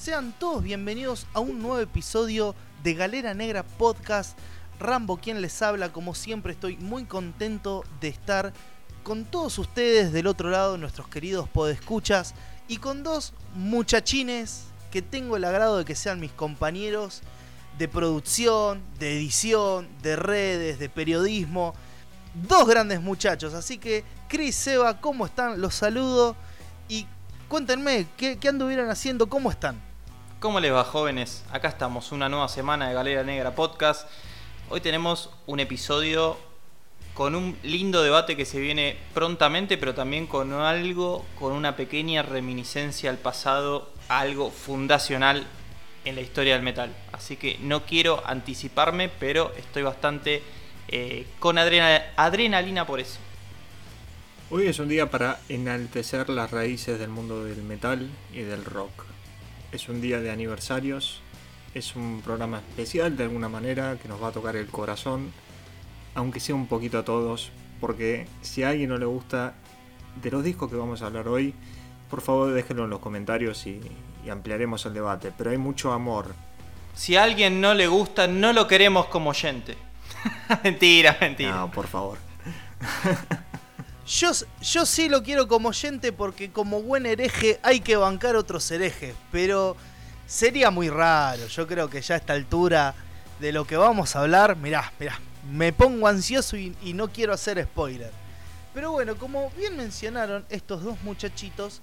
Sean todos bienvenidos a un nuevo episodio de Galera Negra Podcast. Rambo quien les habla, como siempre estoy muy contento de estar con todos ustedes del otro lado, nuestros queridos podescuchas, y con dos muchachines que tengo el agrado de que sean mis compañeros de producción, de edición, de redes, de periodismo. Dos grandes muchachos, así que Chris, Seba, ¿cómo están? Los saludo y cuéntenme, ¿qué, qué anduvieron haciendo? ¿Cómo están? ¿Cómo les va jóvenes? Acá estamos, una nueva semana de Galera Negra Podcast. Hoy tenemos un episodio con un lindo debate que se viene prontamente, pero también con algo, con una pequeña reminiscencia al pasado, algo fundacional en la historia del metal. Así que no quiero anticiparme, pero estoy bastante eh, con adrenalina por eso. Hoy es un día para enaltecer las raíces del mundo del metal y del rock. Es un día de aniversarios, es un programa especial de alguna manera que nos va a tocar el corazón, aunque sea un poquito a todos, porque si a alguien no le gusta de los discos que vamos a hablar hoy, por favor déjenlo en los comentarios y, y ampliaremos el debate. Pero hay mucho amor. Si a alguien no le gusta, no lo queremos como oyente. mentira, mentira. No, por favor. Yo, sí lo quiero como oyente porque como buen hereje hay que bancar otros herejes, pero sería muy raro. Yo creo que ya a esta altura de lo que vamos a hablar, mirá, mirá, me pongo ansioso y, y no quiero hacer spoiler. Pero bueno, como bien mencionaron estos dos muchachitos,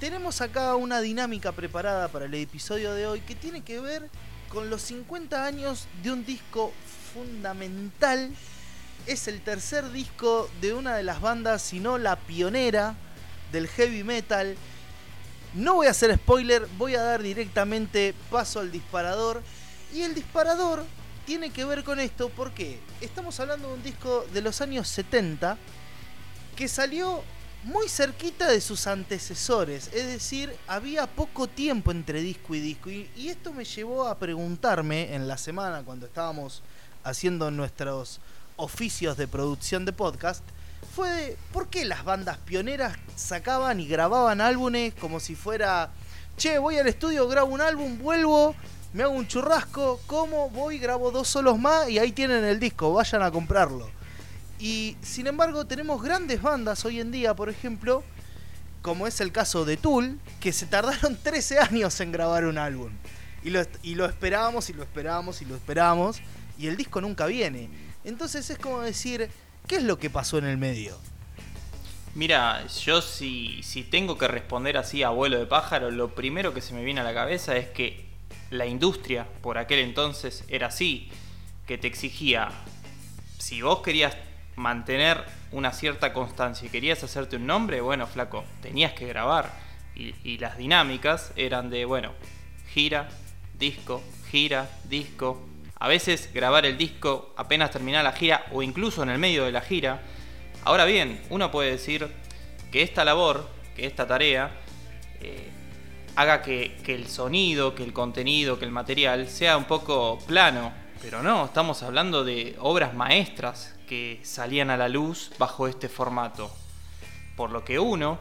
tenemos acá una dinámica preparada para el episodio de hoy que tiene que ver con los 50 años de un disco fundamental. Es el tercer disco de una de las bandas, si no la pionera del heavy metal. No voy a hacer spoiler, voy a dar directamente paso al disparador. Y el disparador tiene que ver con esto porque estamos hablando de un disco de los años 70 que salió muy cerquita de sus antecesores, es decir, había poco tiempo entre disco y disco. Y, esto me llevó a preguntarme en la semana cuando estábamos haciendo nuestros oficios de producción de podcast, fue de, por qué las bandas pioneras sacaban y grababan álbumes como si fuera, che, voy al estudio, grabo un álbum, vuelvo, me hago un churrasco, como, voy, grabo dos solos más y ahí tienen el disco, vayan a comprarlo. Y sin embargo tenemos grandes bandas hoy en día, por ejemplo, como es el caso de Tool, que se tardaron 13 años en grabar un álbum. Y lo, y lo esperábamos y lo esperábamos y lo esperábamos. Y el disco nunca viene. Entonces es como decir, ¿qué es lo que pasó en el medio? Mira, yo si, si tengo que responder así a vuelo de pájaro, lo primero que se me viene a la cabeza es que la industria por aquel entonces era así, que te exigía, si vos querías mantener una cierta constancia y querías hacerte un nombre, bueno, flaco, tenías que grabar. Y, y, las dinámicas eran de, bueno, gira, disco, gira, disco. A veces grabar el disco apenas terminar la gira o incluso en el medio de la gira. Ahora bien, uno puede decir que esta labor, que esta tarea, eh, haga que, el sonido, que el contenido, que el material sea un poco plano. Pero no, estamos hablando de obras maestras que salían a la luz bajo este formato. Por lo que uno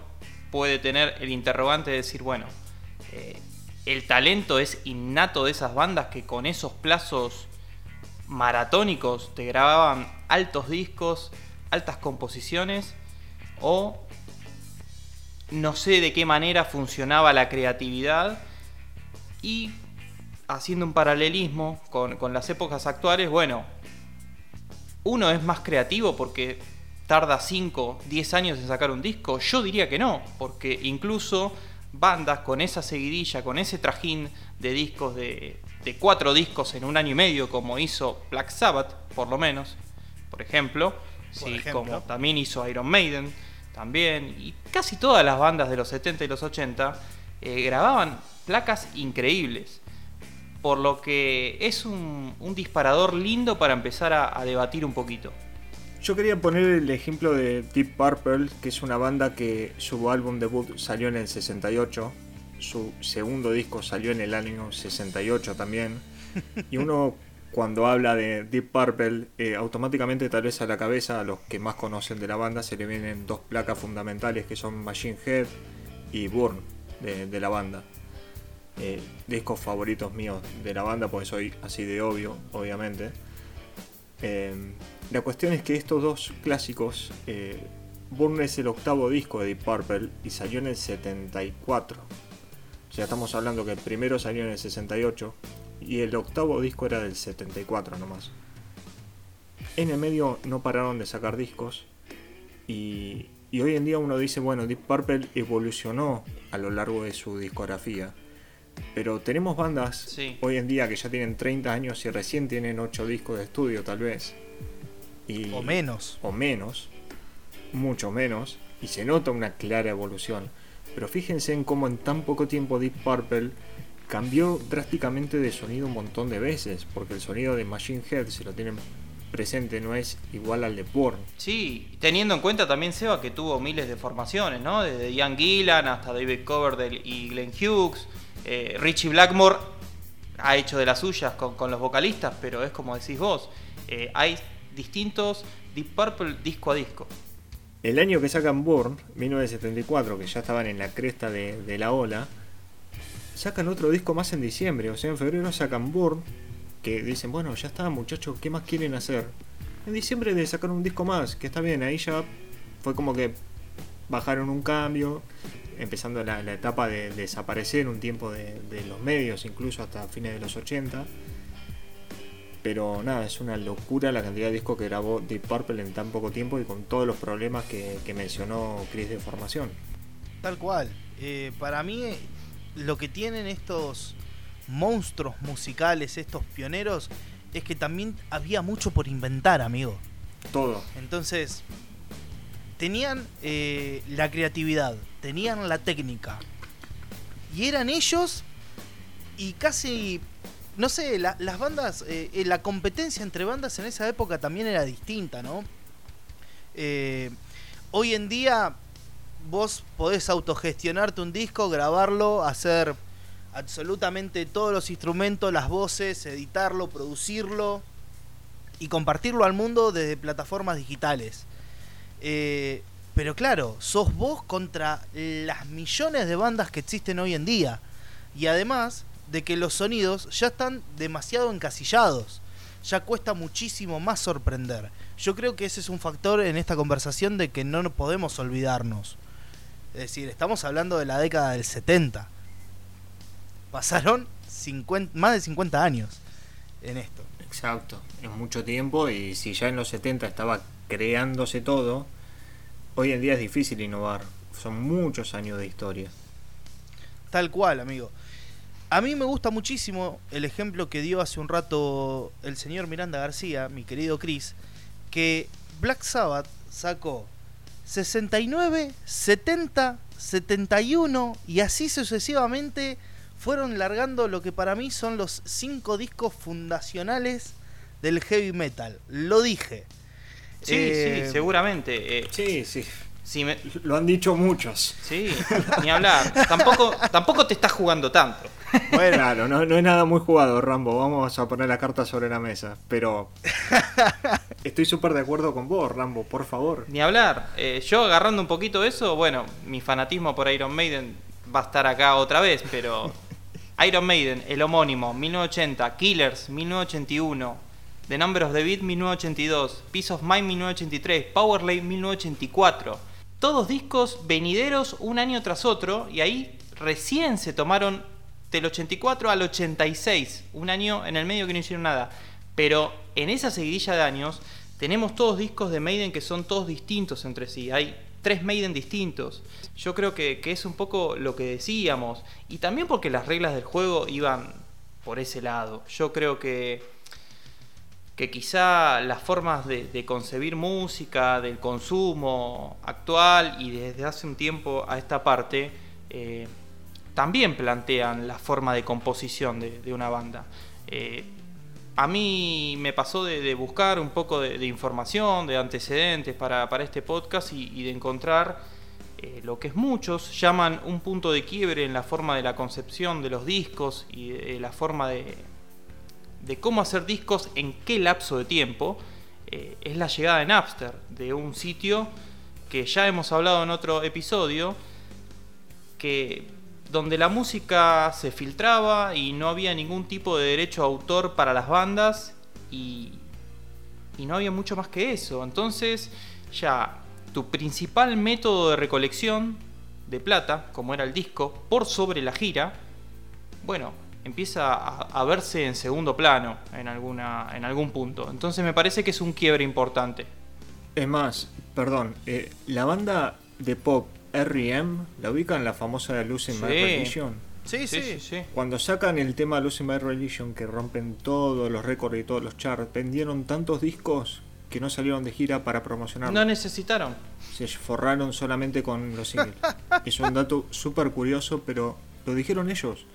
puede tener el interrogante de decir, bueno, eh, el talento es innato de esas bandas que con esos plazos maratónicos te grababan altos discos, altas composiciones, o no sé de qué manera funcionaba la creatividad y haciendo un paralelismo con, las épocas actuales, bueno, uno es más creativo porque tarda 5, 10 años en sacar un disco? Yo diría que no, porque incluso bandas con esa seguidilla, con ese trajín de discos, de, de cuatro discos en un año y medio, como hizo Black Sabbath, por lo menos, por ejemplo, Por sí, ejemplo. como también hizo Iron Maiden, también, y casi todas las bandas de los 70 y los 80 eh, grababan placas increíbles por lo que es un, un disparador lindo para empezar a, a, debatir un poquito. Yo quería poner el ejemplo de Deep Purple, que es una banda que su álbum debut salió en el 68, su segundo disco salió en el año 68 también, y uno cuando habla de Deep Purple, eh, automáticamente tal vez a la cabeza, a los que más conocen de la banda, se le vienen dos placas fundamentales que son Machine Head y Burn de, de la banda. eh, discos favoritos míos de la banda, porque soy así de obvio, obviamente. Eh, la cuestión es que estos dos clásicos, eh, Burn es el octavo disco de Deep Purple y salió en el 74. O sea, estamos hablando que el primero salió en el 68 y el octavo disco era del 74 nomás. En el medio no pararon de sacar discos y, y hoy en día uno dice, bueno, Deep Purple evolucionó a lo largo de su discografía. Pero tenemos bandas Sí. hoy en día que ya tienen 30 años y recién tienen 8 discos de estudio tal vez. Y, O menos. o menos, mucho menos, y se nota una clara evolución. Pero fíjense en cómo en tan poco tiempo Deep Purple cambió drásticamente de sonido un montón de veces, porque el sonido de Machine Head, si lo tienen presente, no es igual al de Born. Sí, teniendo en cuenta también Seba que tuvo miles de formaciones, ¿no? Desde Ian Gillan hasta David Coverdale y Glenn Hughes. Eh, Richie Blackmore ha hecho de las suyas con, con los vocalistas, pero es como decís vos, eh, hay distintos Deep Purple disco a disco. El año que sacan Born, 1974, que ya estaban en la cresta de, de la ola, sacan otro disco más en diciembre, o sea, en febrero sacan Born, que dicen, bueno, ya está muchachos, ¿qué más quieren hacer? En diciembre de sacar un disco más, que está bien, ahí ya fue como que bajaron un cambio, empezando la, etapa de, desaparecer un tiempo de, de los medios, incluso hasta fines de los 80. Pero nada, es una locura la cantidad de discos que grabó Deep Purple en tan poco tiempo y con todos los problemas que, que mencionó Chris de formación. Tal cual. Eh, para mí, lo que tienen estos monstruos musicales, estos pioneros, es que también había mucho por inventar, amigo. Todo. Entonces, tenían eh, la creatividad, tenían la técnica. Y eran ellos y casi, no sé, la- las bandas, eh, eh, la competencia entre bandas en esa época también era distinta, ¿no? Eh, hoy en día vos podés autogestionarte un disco, grabarlo, hacer absolutamente todos los instrumentos, las voces, editarlo, producirlo y compartirlo al mundo desde plataformas digitales. Pero claro, sos vos contra las millones de bandas que existen hoy en día. Y además de que los sonidos ya están demasiado encasillados. Ya cuesta muchísimo más sorprender. Yo creo que ese es un factor en esta conversación de que no podemos olvidarnos. Es decir, estamos hablando de la década del 70. Pasaron 50 más de 50 años en esto. Exacto. Es mucho tiempo y si ya en los 70 estaba creándose todo, hoy en día es difícil innovar. Son muchos años de historia. Tal cual, amigo. A mí me gusta muchísimo el ejemplo que dio hace un rato el señor Miranda García, mi querido Chris, que Black Sabbath sacó 69, 70, 71 y así sucesivamente fueron largando lo que para mí son los cinco discos fundacionales del heavy metal. Lo dije. Sí, Eh, sí, seguramente. eh, Sí, sí. si me- Lo han dicho muchos. sí, ni hablar. Tampoco, tampoco te estás jugando tanto. Bueno, Claro, no, no es nada muy jugado, Rambo. Vamos a poner la carta sobre la mesa. Pero estoy súper de acuerdo con vos, Rambo, por favor. Ni hablar. Eh, yo agarrando un poquito eso, bueno, mi fanatismo por Iron Maiden va a estar acá otra vez, pero Iron Maiden, el homónimo, 1980, Killers, 1981, The Number of the Beat, 1982, Peace of Mind, 1983, Powerlay, 1984. Todos discos venideros un año tras otro y ahí recién se tomaron del 84 al 86, un año en el medio que no hicieron nada. Pero en esa seguidilla de años tenemos todos discos de Maiden que son todos distintos entre sí. Hay tres Maiden distintos. Yo creo que, que es un poco lo que decíamos. Y también porque las reglas del juego iban por ese lado. Yo creo que, que quizá las formas de, concebir música, del consumo actual y desde hace un tiempo a esta parte, eh, también plantean la forma de composición de, una banda. Eh, a mí me pasó de, buscar un poco de, información, de antecedentes para, para este podcast y, y de encontrar eh, lo que es muchos llaman un punto de quiebre en la forma de la concepción de los discos y de, la forma de, de cómo hacer discos en qué lapso de tiempo, eh, es la llegada de Napster, de un sitio que ya hemos hablado en otro episodio, que donde la música se filtraba y no había ningún tipo de derecho autor para las bandas y, y no había mucho más que eso. Entonces ya tu principal método de recolección de plata, como era el disco, por sobre la gira, bueno, empieza a, verse en segundo plano en, alguna, en algún punto. Entonces me parece que es un quiebre importante. Es más, perdón, eh, la banda de pop R.E.M. la ubican la famosa Losing My Religion. Sí, sí, sí, Cuando sacan el tema Losing My Religion, que rompen todos los récords y todos los charts, vendieron tantos discos que no salieron de gira para promocionarlo. No necesitaron. Se forraron solamente con los singles. es un dato súper curioso, pero lo dijeron ellos.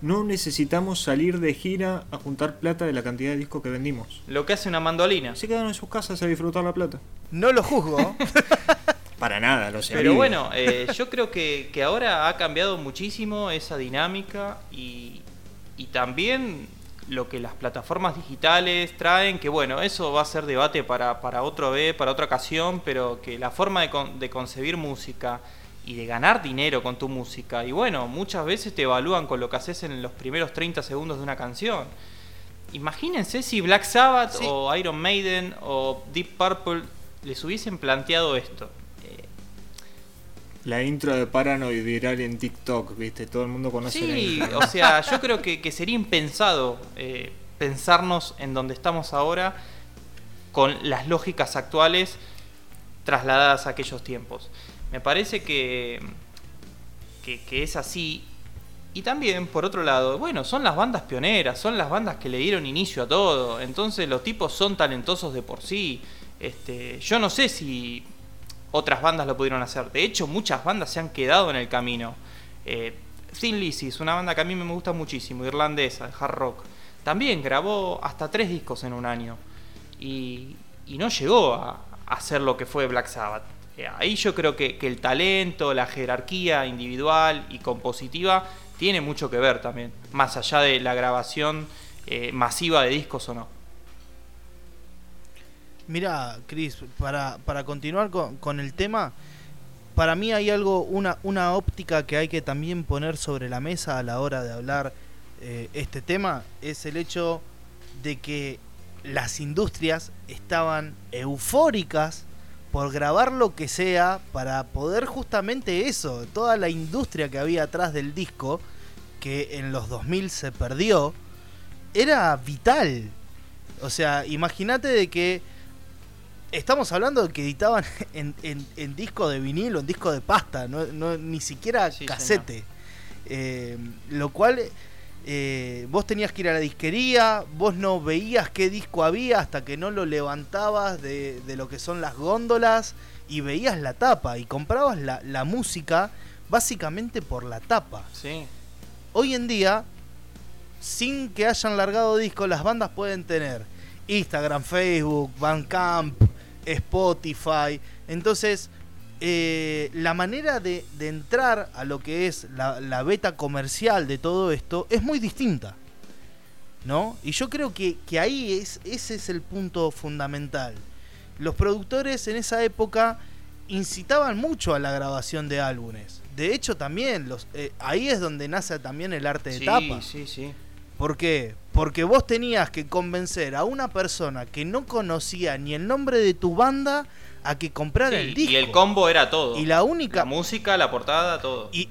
No necesitamos salir de gira a juntar plata de la cantidad de discos que vendimos. Lo que hace una mandolina. Se quedaron en sus casas a disfrutar la plata. No lo juzgo. Para nada, lo sé. Pero bueno, eh, yo creo que, ahora ha cambiado muchísimo esa dinámica y, y también lo que las plataformas digitales traen, que bueno, eso va a ser debate para, para otro vez, para otra ocasión, pero que la forma de, de concebir música y de ganar dinero con tu música, y bueno, muchas veces te evalúan con lo que haces en los primeros 30 segundos de una canción. Imagínense si Black Sabbath o Iron Maiden o Deep Purple les hubiesen planteado esto. La intro de Paranoid viral en TikTok, ¿viste? Todo el mundo conoce Sí, o sea, yo creo que, sería impensado eh, pensarnos en donde estamos ahora con las lógicas actuales trasladadas a aquellos tiempos. Me parece que, que, es así. Y también, por otro lado, bueno, son las bandas pioneras, son las bandas que le dieron inicio a todo. Entonces los tipos son talentosos de por sí. Este, yo no sé si otras bandas lo pudieron hacer. De hecho, muchas bandas se han quedado en el camino. Eh, Thin Lizzy es una banda que a mí me gusta muchísimo, irlandesa, de hard rock. También grabó hasta tres discos en un año. Y, no llegó a, hacer lo que fue Black Sabbath. Eh, ahí yo creo que, el talento, la jerarquía individual y compositiva tiene mucho que ver también, más allá de la grabación eh, masiva de discos o no. Mira, Chris, para, para continuar con, el tema, para mí hay algo, una, una óptica que hay que también poner sobre la mesa a la hora de hablar eh, este tema, es el hecho de que las industrias estaban eufóricas por grabar lo que sea para poder justamente eso, toda la industria que había atrás del disco, que en los 2000 se perdió, era vital. O sea, imagínate de que estamos hablando de que editaban en, disco de vinilo, en disco de pasta, no, ni siquiera casete. Eh, lo cual eh, vos tenías que ir a la disquería, vos no veías qué disco había hasta que no lo levantabas de, lo que son las góndolas y veías la tapa y comprabas la, la música básicamente por la tapa. Sí. Hoy en día, sin que hayan largado disco, las bandas pueden tener Instagram, Facebook, Bandcamp, Spotify. Entonces, eh, la manera de, entrar a lo que es la, beta comercial de todo esto es muy distinta. ¿No? Y yo creo que, ahí es, ese es el punto fundamental. Los productores en esa época incitaban mucho a la grabación de álbumes. De hecho, también los, eh, ahí es donde nace también el arte de tapa. Sí, sí. ¿Por qué? Porque vos tenías que convencer a una persona que no conocía ni el nombre de tu banda a que comprara el disco. Y el combo era todo. Y la única. La música, la portada, todo. Y,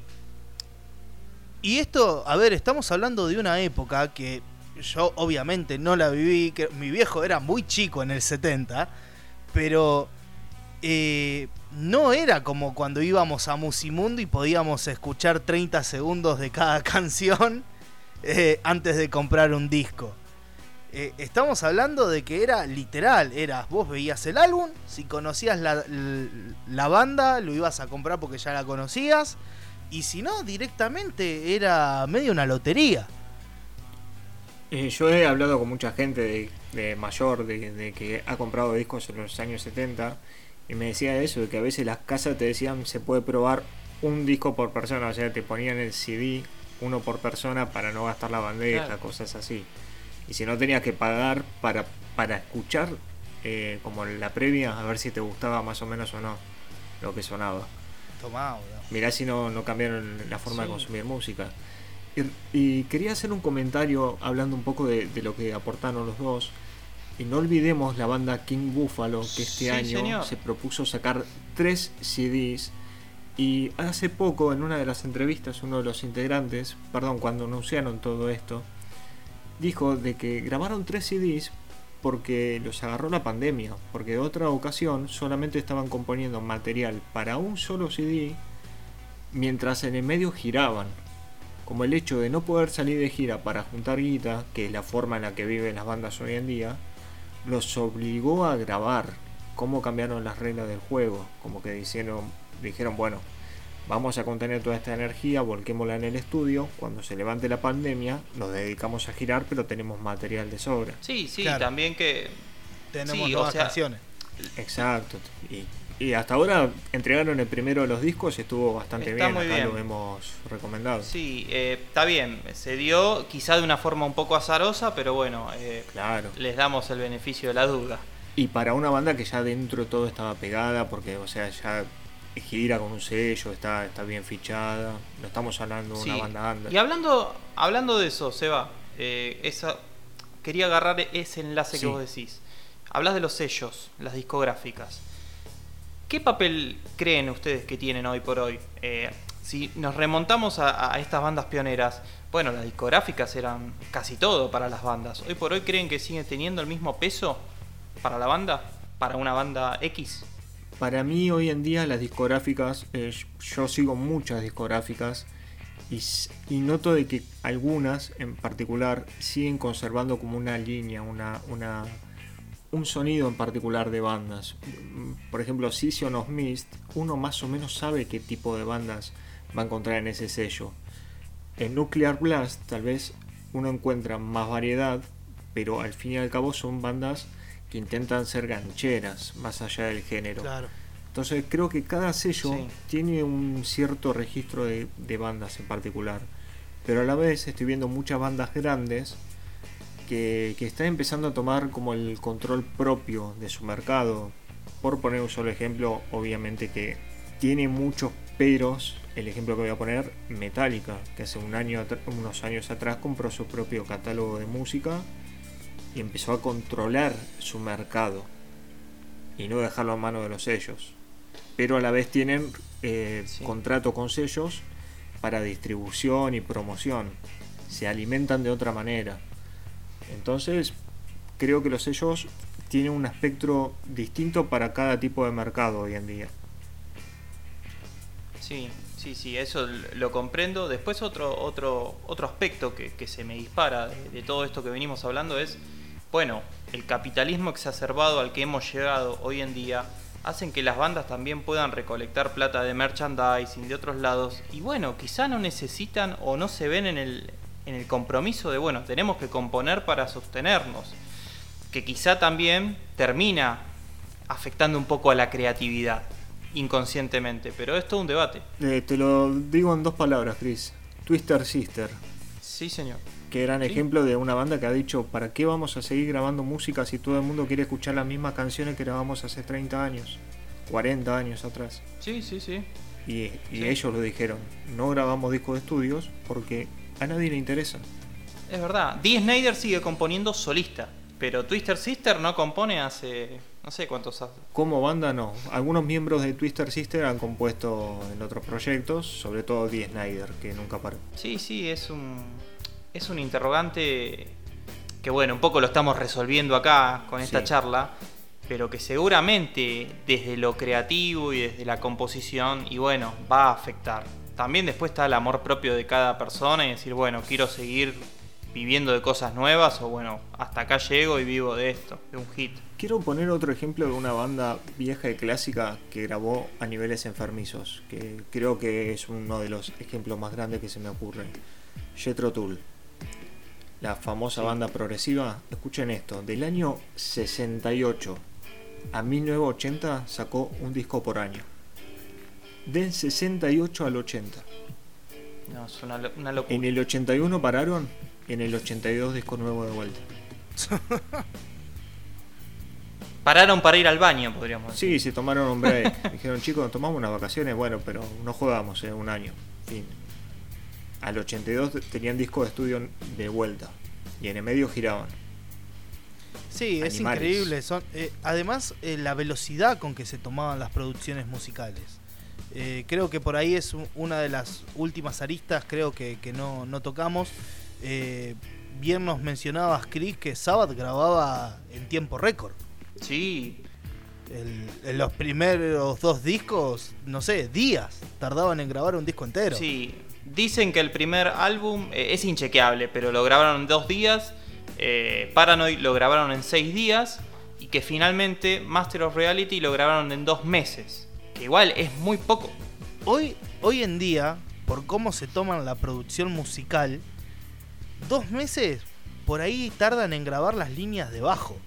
y esto, a ver, estamos hablando de una época que yo obviamente no la viví, que mi viejo era muy chico en el 70, pero eh, no era como cuando íbamos a Musimundo y podíamos escuchar 30 segundos de cada canción eh, antes de comprar un disco. Eh, estamos hablando de que era literal, era vos veías el álbum, si conocías la, banda, lo ibas a comprar porque ya la conocías, y si no, directamente era medio una lotería. Eh, yo he hablado con mucha gente de, mayor, de, que ha comprado discos en los años 70, y me decía eso, de que a veces las casas te decían se puede probar un disco por persona, o sea, te ponían el CD uno por persona para no gastar la bandeja, cosas así. Y si no tenías que pagar para, para escuchar eh, como la previa, a ver si te gustaba más o menos o no lo que sonaba. Tomá, boludo. Mirá si no, no cambiaron la forma de consumir música. Y, y quería hacer un comentario hablando un poco de, de lo que aportaron los dos. Y no olvidemos la banda King Buffalo, que este Sí, año señor. se propuso sacar tres CDs. Y hace poco, en una de las entrevistas, uno de los integrantes, perdón, cuando anunciaron todo esto, dijo de que grabaron tres CDs porque los agarró la pandemia, porque de otra ocasión solamente estaban componiendo material para un solo CD mientras en el medio giraban. Como el hecho de no poder salir de gira para juntar guita, que es la forma en la que viven las bandas hoy en día, los obligó a grabar cómo cambiaron las reglas del juego. Como que dijeron, dijeron bueno, vamos a contener toda esta energía, volquémosla en el estudio, cuando se levante la pandemia nos dedicamos a girar pero tenemos material de sobra. Sí, sí, Claro. también que Tenemos Sí, o nuevas sea- canciones. Exacto. Y, y hasta ahora entregaron el primero de los discos y estuvo bastante Está bien. muy Acá bien. lo hemos recomendado. sí, eh, está bien, se dio quizá de una forma un poco azarosa, pero bueno, eh, Claro. les damos el beneficio de la duda. Y para una banda que ya dentro todo estaba pegada, porque, o sea, ya gira con un sello, está, está bien fichada. No estamos hablando de una banda under. Y hablando, hablando de eso, Seba, eh, esa, quería agarrar ese enlace Sí. que vos decís. Hablas de los sellos, las discográficas. ¿Qué papel creen ustedes que tienen hoy por hoy? Eh, si nos remontamos a, a estas bandas pioneras, bueno, las discográficas eran casi todo para las bandas. ¿Hoy por hoy creen que siguen teniendo el mismo peso para la banda? ¿Para una banda X? Para mí hoy en día las discográficas, eh, yo sigo muchas discográficas y, noto de que algunas en particular siguen conservando como una línea, una, un sonido en particular de bandas. Por ejemplo, Session of Mist, uno más o menos sabe qué tipo de bandas va a encontrar en ese sello. En Nuclear Blast tal vez uno encuentra más variedad, pero al fin y al cabo son bandas que intentan ser gancheras más allá del género. Claro. Entonces creo que cada sello Sí. tiene un cierto registro de, de bandas en particular. Pero a la vez estoy viendo muchas bandas grandes que, que están empezando a tomar como el control propio de su mercado. Por poner un solo ejemplo, obviamente que tiene muchos peros. El ejemplo que voy a poner, Metallica, que hace un año, unos años atrás compró su propio catálogo de música y empezó a controlar su mercado y no dejarlo a mano de los sellos. Pero a la vez tienen eh, Sí. contrato con sellos para distribución y promoción. Se alimentan de otra manera. Entonces, creo que los sellos tienen un espectro distinto para cada tipo de mercado hoy en día. Sí, sí, sí, eso lo comprendo. Después otro, otro, otro aspecto que, que se me dispara de, de todo esto que venimos hablando es, bueno, el capitalismo exacerbado al que hemos llegado hoy en día hacen que las bandas también puedan recolectar plata de merchandising de otros lados y bueno, quizá no necesitan o no se ven en el, en el compromiso de, bueno, tenemos que componer para sostenernos, que quizá también termina afectando un poco a la creatividad inconscientemente, pero es todo un debate. Eh, te lo digo en dos palabras, Chris. Twister Sister, Sí, señor. Que gran Sí. ejemplo de una banda que ha dicho, ¿para qué vamos a seguir grabando música si todo el mundo quiere escuchar las mismas canciones que grabamos hace 30 años, 40 años atrás? Sí, sí, sí. Y, y Sí. ellos lo dijeron, no grabamos discos de estudios porque a nadie le interesa. Es verdad. Dee Snyder sigue componiendo solista, pero Twister Sister no compone hace no sé cuántos años. Como banda no, algunos miembros de Twister Sister han compuesto en otros proyectos, sobre todo Dee Snyder, que nunca paró. Sí, sí, es un es un interrogante que bueno, un poco lo estamos resolviendo acá con esta Sí. charla, pero que seguramente desde lo creativo y desde la composición y bueno, va a afectar. También después está el amor propio de cada persona y decir, bueno, quiero seguir viviendo de cosas nuevas o bueno, hasta acá llego y vivo de esto, de un hit. Quiero poner otro ejemplo de una banda vieja y clásica que grabó a niveles enfermizos, que creo que es uno de los ejemplos más grandes que se me ocurren. Jethro Tull, la famosa Sí. banda progresiva. Escuchen esto, del año 68 a 1980 sacó un disco por año. Del 68 al 80. No, es una, una locura. En el 81 pararon, en el 82 disco nuevo de vuelta. Pararon para ir al baño, podríamos decir. Sí, se tomaron un break. Dijeron, chicos, tomamos unas vacaciones, bueno, pero no jugamos en un año. Fin. Al 82 tenían disco de estudio de vuelta. Y en el medio giraban. Sí, es increíble. Son, eh, además, eh, la velocidad con que se tomaban las producciones musicales. Eh, creo que por ahí es una de las últimas aristas, creo que, que no, no tocamos. Eh, bien nos mencionabas, Chris, que Sabbath grababa en tiempo récord. Sí, El- en los primeros dos discos, no sé, días tardaban en grabar un disco entero. sí. Dicen que el primer álbum eh, es inchequeable, pero lo grabaron en dos días. eh, Paranoid lo grabaron en seis días. Y que finalmente Master of Reality lo grabaron en dos meses. Que igual es muy poco. Hoy, hoy en día, por cómo se toman la producción musical, dos meses por ahí tardan en grabar las líneas de bajo.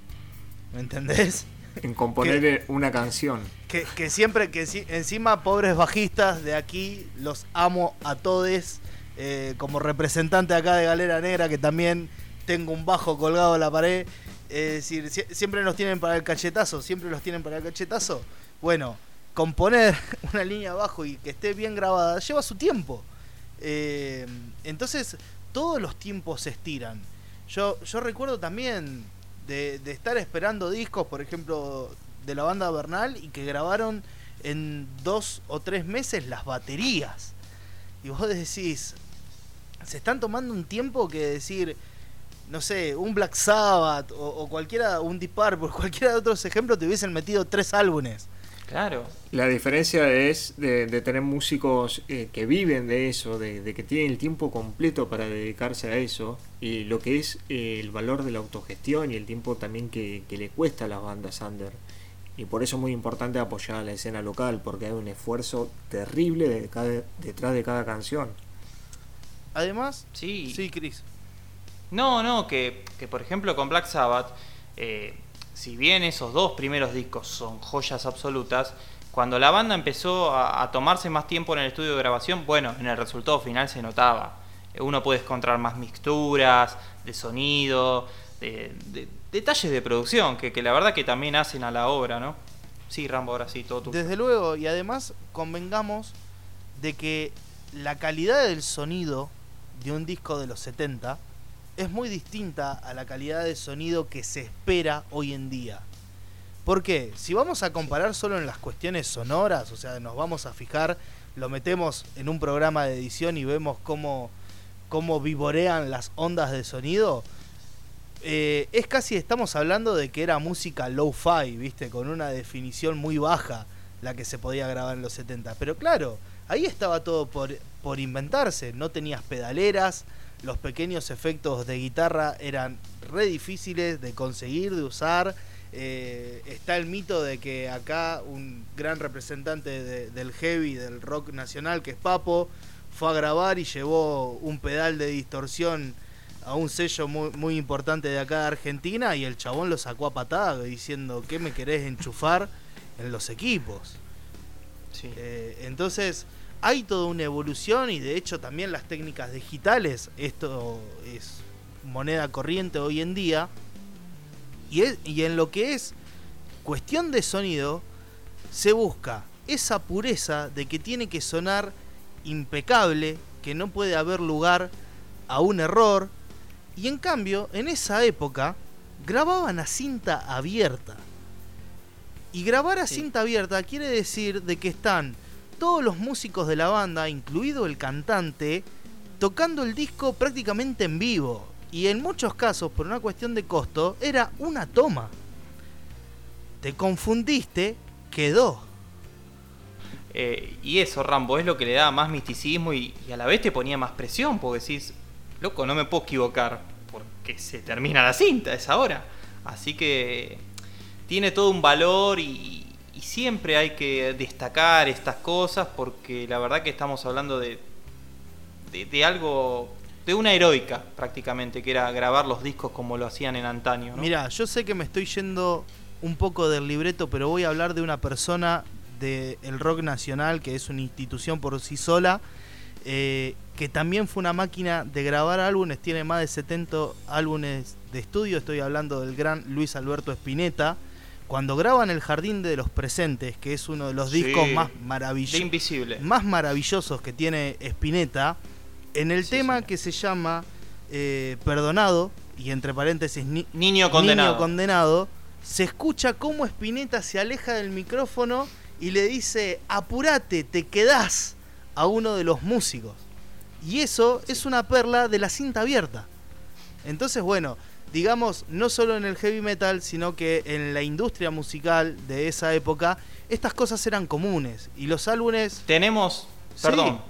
¿Me entendés? En componer una canción. Que, que siempre, que si- encima pobres bajistas de aquí, los amo a todos. eh, como representante acá de Galera Negra, que también tengo un bajo colgado en la pared. Es decir, sie- siempre nos tienen para el cachetazo, siempre los tienen para el cachetazo. Bueno, componer una línea abajo y que esté bien grabada lleva su tiempo. Eh, entonces, todos los tiempos se estiran. Yo, yo recuerdo también de, de estar esperando discos, por ejemplo, de la banda Bernal y que grabaron en dos o tres meses las baterías. Y vos decís, se están tomando un tiempo que decir, no sé, un Black Sabbath o, o cualquiera, un Deep Purple, cualquiera de otros ejemplos te hubiesen metido tres álbumes. Claro. La diferencia es de, de tener músicos eh, que viven de eso, de, de que tienen el tiempo completo para dedicarse a eso, y lo que es eh, el valor de la autogestión y el tiempo también que, que le cuesta a las bandas under. Y por eso es muy importante apoyar a la escena local, porque hay un esfuerzo terrible de cada- detrás de cada canción. Además, Sí. sí, Chris. No, no, que, que por ejemplo con Black Sabbath, eh, si bien esos dos primeros discos son joyas absolutas, cuando la banda empezó a, a tomarse más tiempo en el estudio de grabación, bueno, en el resultado final se notaba. Eh, Uno puede encontrar más mixturas, de sonido, de, de- detalles de producción, que, que la verdad que también hacen a la obra, ¿no? Sí, Rambo, ahora sí, todo tú. Desde luego, y además convengamos de que la calidad del sonido de un disco de los 70 es muy distinta a la calidad de sonido que se espera hoy en día. ¿Por qué? Si vamos a comparar solo en las cuestiones sonoras, o sea, nos vamos a fijar, lo metemos en un programa de edición y vemos cómo, cómo vivorean las ondas de sonido, eh, es casi, estamos hablando de que era música low-fi, ¿viste? Con una definición muy baja la que se podía grabar en los 70. Pero claro, ahí estaba todo por, por inventarse. No tenías pedaleras, los pequeños efectos de guitarra eran re difíciles de conseguir, de usar. Eh, está el mito de que acá un gran representante de- del heavy, del rock nacional, que es Papo, fue a grabar y llevó un pedal de distorsión a un sello muy, muy importante de acá de Argentina y el chabón lo sacó a patada diciendo, ¿qué me querés enchufar en los equipos? Sí. Eh, entonces, hay toda una evolución y de hecho también las técnicas digitales, esto es moneda corriente hoy en día. Y, es- y en lo que es cuestión de sonido, se busca esa pureza de que tiene que sonar impecable, que no puede haber lugar a un error. Y en cambio, en esa época, grababan a cinta abierta. Y grabar a Sí. cinta abierta quiere decir de que están todos los músicos de la banda, incluido el cantante, tocando el disco prácticamente en vivo. Y en muchos casos, por una cuestión de costo, era una toma. Te confundiste, quedó. Eh, y eso, Rambo, es lo que le daba más misticismo y, y a la vez te ponía más presión, porque decís, loco, no me puedo equivocar, porque se termina la cinta, es ahora. Así que tiene todo un valor y, y siempre hay que destacar estas cosas, porque la verdad que estamos hablando de, de, algo, de una heroica prácticamente, que era grabar los discos como lo hacían en antaño. Mira, yo sé que me estoy yendo un poco del libreto, pero voy a hablar de una persona del rock nacional, que es una institución por sí sola, eh, que también fue una máquina de grabar álbumes, tiene más de 70 álbumes de estudio, estoy hablando del gran Luis Alberto Spinetta, cuando graban El Jardín de los Presentes, que es uno de los Sí. discos más maravillosos invisible. más maravillosos que tiene Spinetta, en el Sí, tema señor. que se llama eh, Perdonado, y entre paréntesis Ni- Niño condenado. Niño Condenado, se escucha cómo Spinetta se aleja del micrófono y le dice, apurate, te quedás a uno de los músicos. Y eso es una perla de la cinta abierta. Entonces, bueno, digamos, no solo en el heavy metal, sino que en la industria musical de esa época, estas cosas eran comunes. Y los álbumes Tenemos, Sí. perdón,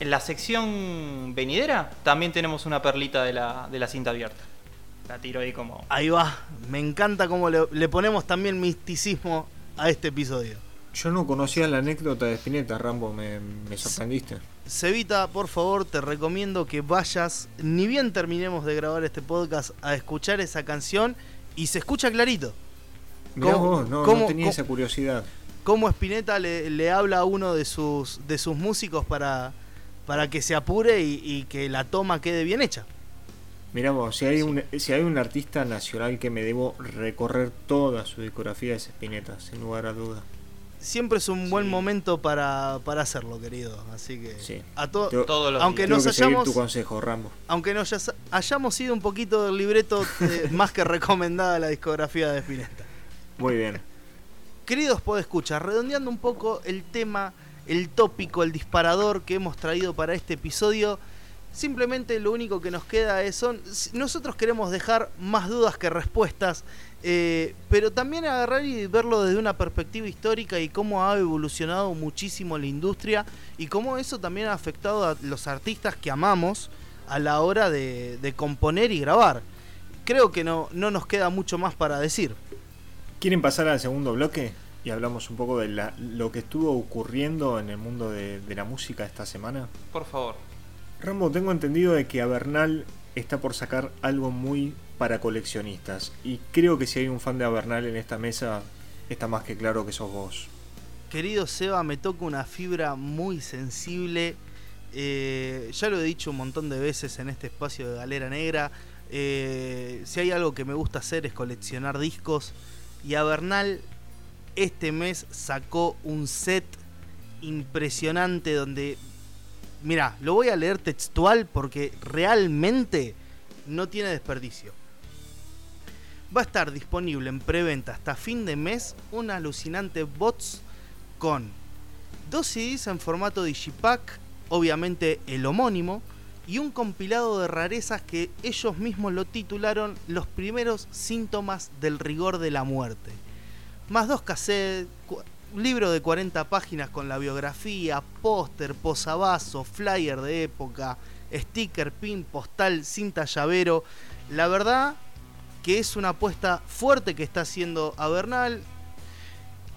en la sección venidera también tenemos una perlita de la, de la cinta abierta. La tiro ahí como... Ahí va, me encanta cómo le, le ponemos también misticismo a este episodio. Yo no conocía la anécdota de Spinetta, Rambo, me, me sorprendiste. Cevita, por favor, te recomiendo que vayas, ni bien terminemos de grabar este podcast, a escuchar esa canción y se escucha clarito. Mirá ¿Cómo- vos, no, cómo- no tenía cómo- esa curiosidad. Cómo Spinetta le, le habla a uno de sus, de sus músicos para, para que se apure y, y que la toma quede bien hecha. Mirá vos, si hay, un, si hay un artista nacional que me debo recorrer toda su discografía es Spinetta, sin lugar a duda. Siempre es un buen Sí. momento para, para hacerlo, querido. Así que Sí. a to- Yo- Todos los Aunque días. no Tengo que hayamos- tu consejo, Rambo. aunque nos hayamos ido un poquito del libreto, eh, más que recomendada la discografía de Spinetta. Muy bien. Queridos podescuchas, redondeando un poco el tema, el tópico, el disparador que hemos traído para este episodio, simplemente lo único que nos queda es son. Nosotros queremos dejar más dudas que respuestas, eh, pero también agarrar y verlo desde una perspectiva histórica y cómo ha evolucionado muchísimo la industria y cómo eso también ha afectado a los artistas que amamos a la hora de, de componer y grabar. Creo que no, no nos queda mucho más para decir. ¿Quieren pasar al segundo bloque? Y hablamos un poco de la- lo que estuvo ocurriendo en el mundo de, de la música esta semana. Por favor. Rambo, tengo entendido de que Avernal está por sacar algo muy para coleccionistas. Y creo que si hay un fan de Avernal en esta mesa, está más que claro que sos vos. Querido Seba, me toca una fibra muy sensible. Eh, ya lo he dicho un montón de veces en este espacio de Galera Negra. Eh, si hay algo que me gusta hacer es coleccionar discos. Y Avernal este mes sacó un set impresionante donde... Mira, lo voy a leer textual porque realmente no tiene desperdicio. Va a estar disponible en preventa hasta fin de mes un alucinante bots con dos CDs en formato digipack, obviamente el homónimo, y un compilado de rarezas que ellos mismos lo titularon Los primeros síntomas del rigor de la muerte. Más dos cassettes, libro de 40 páginas con la biografía, póster, posavasos, flyer de época, sticker, pin, postal, cinta llavero. La verdad que es una apuesta fuerte que está haciendo Avernal.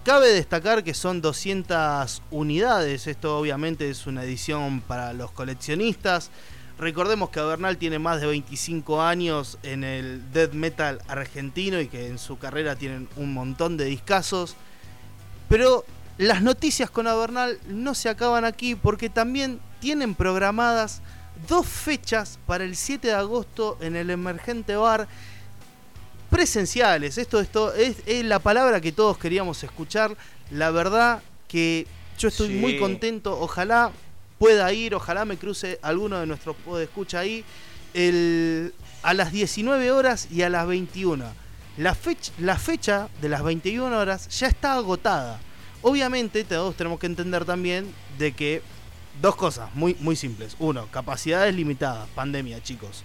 Cabe destacar que son 200 unidades, esto obviamente es una edición para los coleccionistas. Recordemos que Avernal tiene más de 25 años en el death metal argentino y que en su carrera tienen un montón de discazos. Pero las noticias con Avernal no se acaban aquí porque también tienen programadas dos fechas para el 7 de agosto en el Emergente Bar presenciales. Esto, esto es, es la palabra que todos queríamos escuchar. La verdad que yo estoy Sí. muy contento. Ojalá pueda ir, ojalá me cruce alguno de nuestros escucha ahí. El, a las 19 horas y a las 21. La fecha, la fecha de las 21 horas ya está agotada. Obviamente todos tenemos que entender también de que dos cosas muy, muy simples. Uno, capacidades limitadas, pandemia chicos.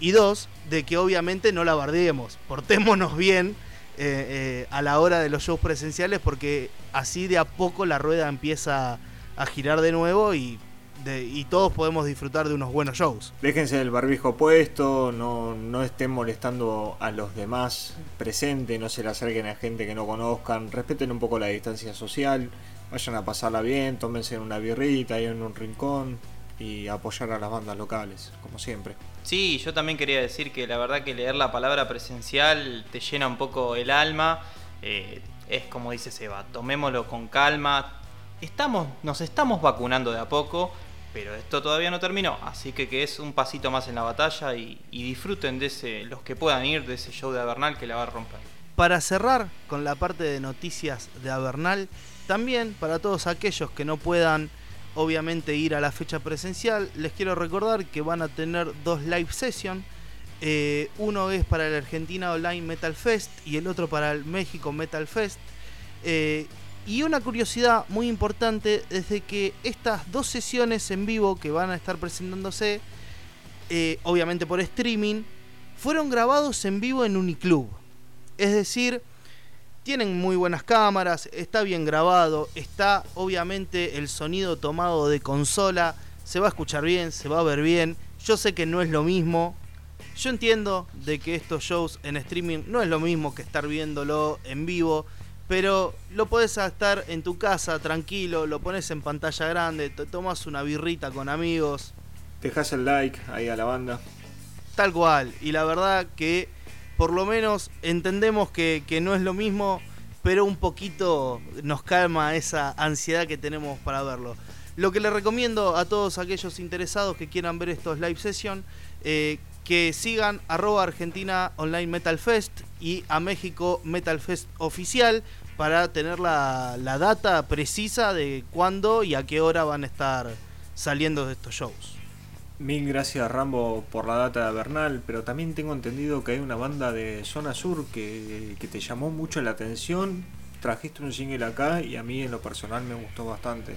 Y dos, de que obviamente no la bardeemos. Portémonos bien eh, eh, a la hora de los shows presenciales porque así de a poco la rueda empieza a girar de nuevo y, de- y todos podemos disfrutar de unos buenos shows. Déjense el barbijo puesto, no, no estén molestando a los demás presentes, no se le acerquen a gente que no conozcan, respeten un poco la distancia social, vayan a pasarla bien, tómense una birrita ahí en un rincón y apoyar a las bandas locales, como siempre. Sí, yo también quería decir que la verdad que leer la palabra presencial te llena un poco el alma. Eh, es como dice Seba, tomémoslo con calma. Estamos, nos estamos vacunando de a poco, pero esto todavía no terminó. Así que que es un pasito más en la batalla y, disfruten de ese, los que puedan ir de ese show de Avernal que la va a romper. para cerrar con la parte de noticias de Avernal, también para todos aquellos que no puedan obviamente ir a la fecha presencial, les quiero recordar que van a tener dos live sessions. Eh, uno es para el Argentina Online Metal Fest y el otro para el México Metal Fest. Eh, y una curiosidad muy importante es que estas dos sesiones en vivo que van a estar presentándose, eh, obviamente por streaming, fueron grabados en vivo en Uniclub. Es decir, tienen muy buenas cámaras, está bien grabado, está obviamente el sonido tomado de consola, se va a escuchar bien, se va a ver bien. Yo sé que no es lo mismo. Yo entiendo de que estos shows en streaming no es lo mismo que estar viéndolo en vivo, pero lo puedes estar en tu casa tranquilo, lo pones en pantalla grande, te tomas una birrita con amigos. Dejas el like ahí a la banda. Tal cual, y la verdad que por lo menos entendemos que, no es lo mismo, pero un poquito nos calma esa ansiedad que tenemos para verlo. Lo que le recomiendo a todos aquellos interesados que quieran ver estos live sessions, eh, que sigan arroba Argentina Online Metal Fest y a México Metal Fest Oficial para tener la, la data precisa de cuándo y a qué hora van a estar saliendo de estos shows. Mil gracias Rambo por la data de Bernal, pero también tengo entendido que hay una banda de zona sur que, te llamó mucho la atención. Trajiste un single acá y a mí en lo personal me gustó bastante.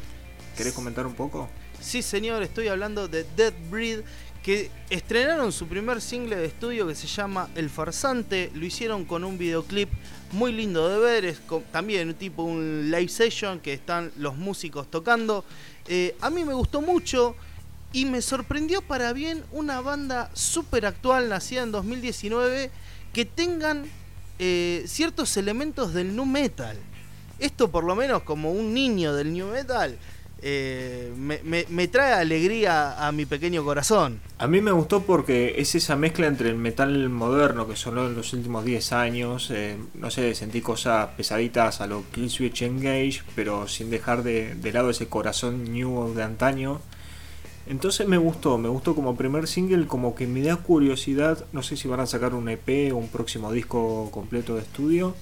¿Querés comentar un poco? Sí señor, estoy hablando de Dead Breed que estrenaron su primer single de estudio que se llama El Farsante, lo hicieron con un videoclip muy lindo de ver, es también un tipo un live session que están los músicos tocando. Eh, a mí me gustó mucho, y me sorprendió para bien una banda súper actual, nacida en 2019, que tengan eh, ciertos elementos del nu metal. Esto por lo menos como un niño del new metal. Eh, me, trae alegría a mi pequeño corazón. A mí me gustó porque es esa mezcla entre el metal moderno que sonó en los últimos 10 años. Eh, no sé, sentí cosas pesaditas a lo Killswitch Engage, pero sin dejar de, lado ese corazón new de antaño. Entonces me gustó, me gustó como primer single, como que me da curiosidad, no sé si van a sacar un EP o un próximo disco completo de estudio,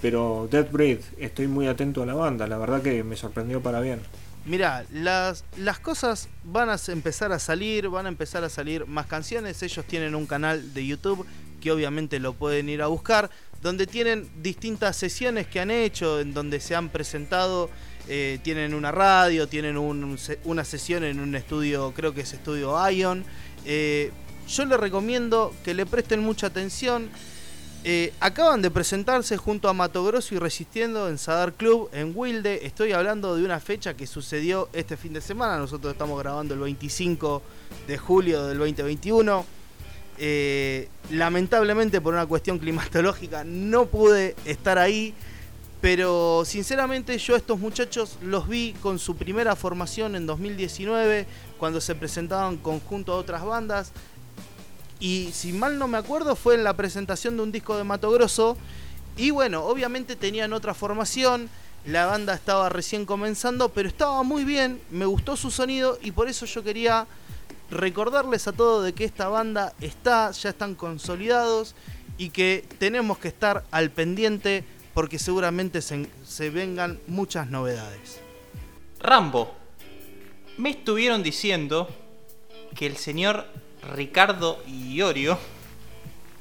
pero Dead Breed, estoy muy atento a la banda, la verdad que me sorprendió para bien. Mira, las, las cosas van a empezar a salir, van a empezar a salir más canciones, ellos tienen un canal de YouTube que obviamente lo pueden ir a buscar, donde tienen distintas sesiones que han hecho, en donde se han presentado eh, tienen una radio, tienen una sesión en un estudio, creo que es estudio Ion. Eh, yo les recomiendo que le presten mucha atención. Eh, acaban de presentarse junto a Mato Grosso y Resistiendo en Sadar Club en Wilde. Estoy hablando de una fecha que sucedió este fin de semana. Nosotros estamos grabando el 25 de julio del 2021. lamentablemente por una cuestión climatológica no pude estar ahí. Pero sinceramente yo a estos muchachos los vi con su primera formación en 2019, cuando se presentaban conjunto a otras bandas. Y si mal no me acuerdo fue en la presentación de un disco de Mato Grosso. Y bueno, obviamente tenían otra formación, la banda estaba recién comenzando, pero estaba muy bien, me gustó su sonido y por eso yo quería recordarles a todos de que esta banda está, ya están consolidados y que tenemos que estar al pendiente porque seguramente se, vengan muchas novedades. Rambo, me estuvieron diciendo que el señor Ricardo Iorio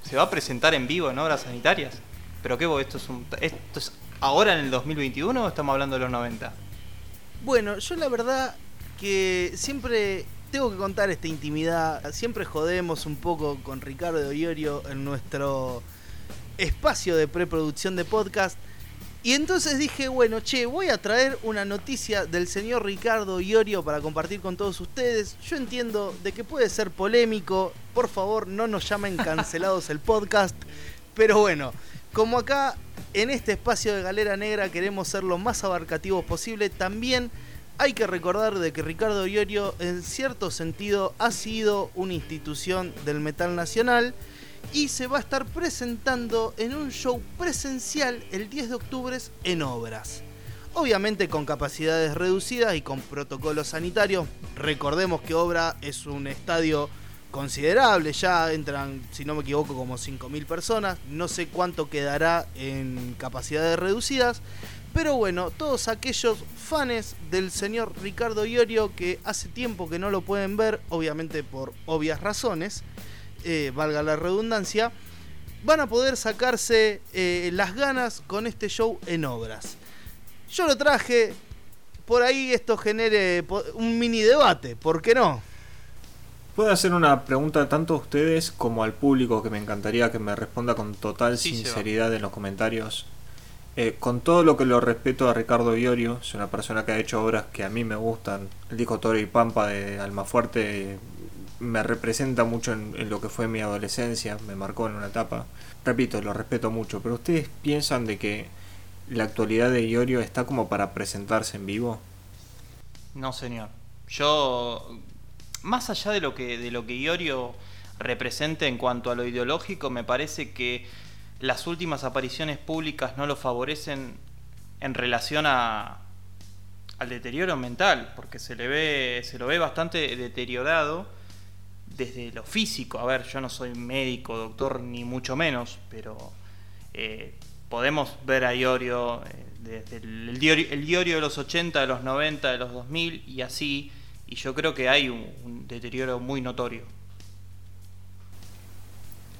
se va a presentar en vivo en obras sanitarias. ¿Pero qué? ¿Esto es, ¿Esto es ahora en el 2021 o estamos hablando de los 90? Bueno, yo la verdad que siempre tengo que contar esta intimidad. Siempre jodemos un poco con Ricardo Iorio en nuestro espacio de preproducción de podcast. Y entonces dije, bueno, che, voy a traer una noticia del señor Ricardo Iorio para compartir con todos ustedes. Yo entiendo de que puede ser polémico, por favor no nos llamen cancelados el podcast, pero bueno, como acá en este espacio de Galera Negra queremos ser lo más abarcativos posible, también hay que recordar de que Ricardo Iorio en cierto sentido ha sido una institución del metal nacional y se va a estar presentando en un show presencial el 10 de octubre en Obras. Obviamente con capacidades reducidas y con protocolos sanitarios. Recordemos que Obra es un estadio considerable, ya entran, si no me equivoco, como 5.000 personas, no sé cuánto quedará en capacidades reducidas, pero bueno, todos aquellos fans del señor Ricardo Iorio que hace tiempo que no lo pueden ver, obviamente por obvias razones, eh, valga la redundancia, van a poder sacarse eh, las ganas con este show en obras. Yo lo traje, por ahí esto genere un mini debate, ¿por qué no? Puedo hacer una pregunta tanto a ustedes como al público que me encantaría que me responda con total sinceridad en los comentarios. Eh, con todo lo que lo respeto a Ricardo Iorio, es una persona que ha hecho obras que a mí me gustan. El disco Toro y Pampa de Almafuerte me representa mucho en, lo que fue mi adolescencia, me marcó en una etapa. Repito, lo respeto mucho, pero ¿ustedes piensan de que la actualidad de Iorio está como para presentarse en vivo? No, señor. Yo, más allá de lo que, de lo que Iorio represente en cuanto a lo ideológico, me parece que las últimas apariciones públicas no lo favorecen en relación a, al deterioro mental, porque se le ve, se lo ve bastante deteriorado desde lo físico. A ver, yo no soy médico, doctor, ni mucho menos, pero eh, podemos ver a Iorio eh, desde el, diorio, el de los 80, de los 90, de los 2000 y así, y yo creo que hay un deterioro muy notorio.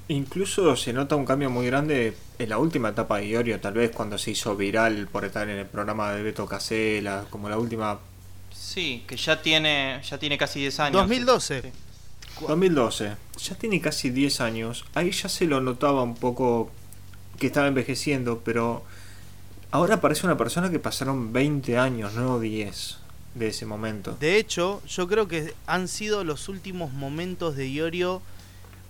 Incluso se nota un cambio muy grande en la última etapa de Iorio, tal vez cuando se hizo viral por estar en el programa de Beto Casela, como la última... Sí, que ya tiene, ya tiene casi 10 años. 2012. 2012. Ya tiene casi 10 años. Ahí ya se lo notaba un poco que estaba envejeciendo, pero ahora parece una persona que pasaron 20 años, no 10 de ese momento. De hecho, yo creo que han sido los últimos momentos de Iorio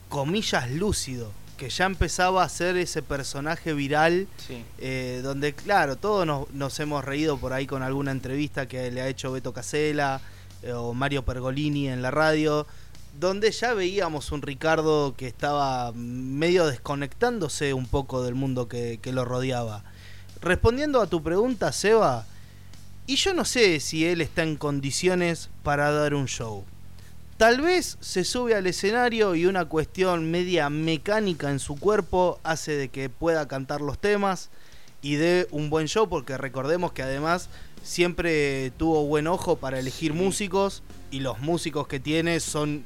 comillas lúcido, que ya empezaba a ser ese personaje viral, eh, donde claro, todos nos, hemos reído por ahí con alguna entrevista que le ha hecho Beto Casella eh, o Mario Pergolini en la radio, donde ya veíamos un Ricardo que estaba medio desconectándose un poco del mundo que, que lo rodeaba. Respondiendo a tu pregunta, Seba, y yo no sé si él está en condiciones para dar un show. Tal vez se sube al escenario y una cuestión media mecánica en su cuerpo hace de que pueda cantar los temas y dé un buen show, porque recordemos que además siempre tuvo buen ojo para elegir músicos y los músicos que tiene son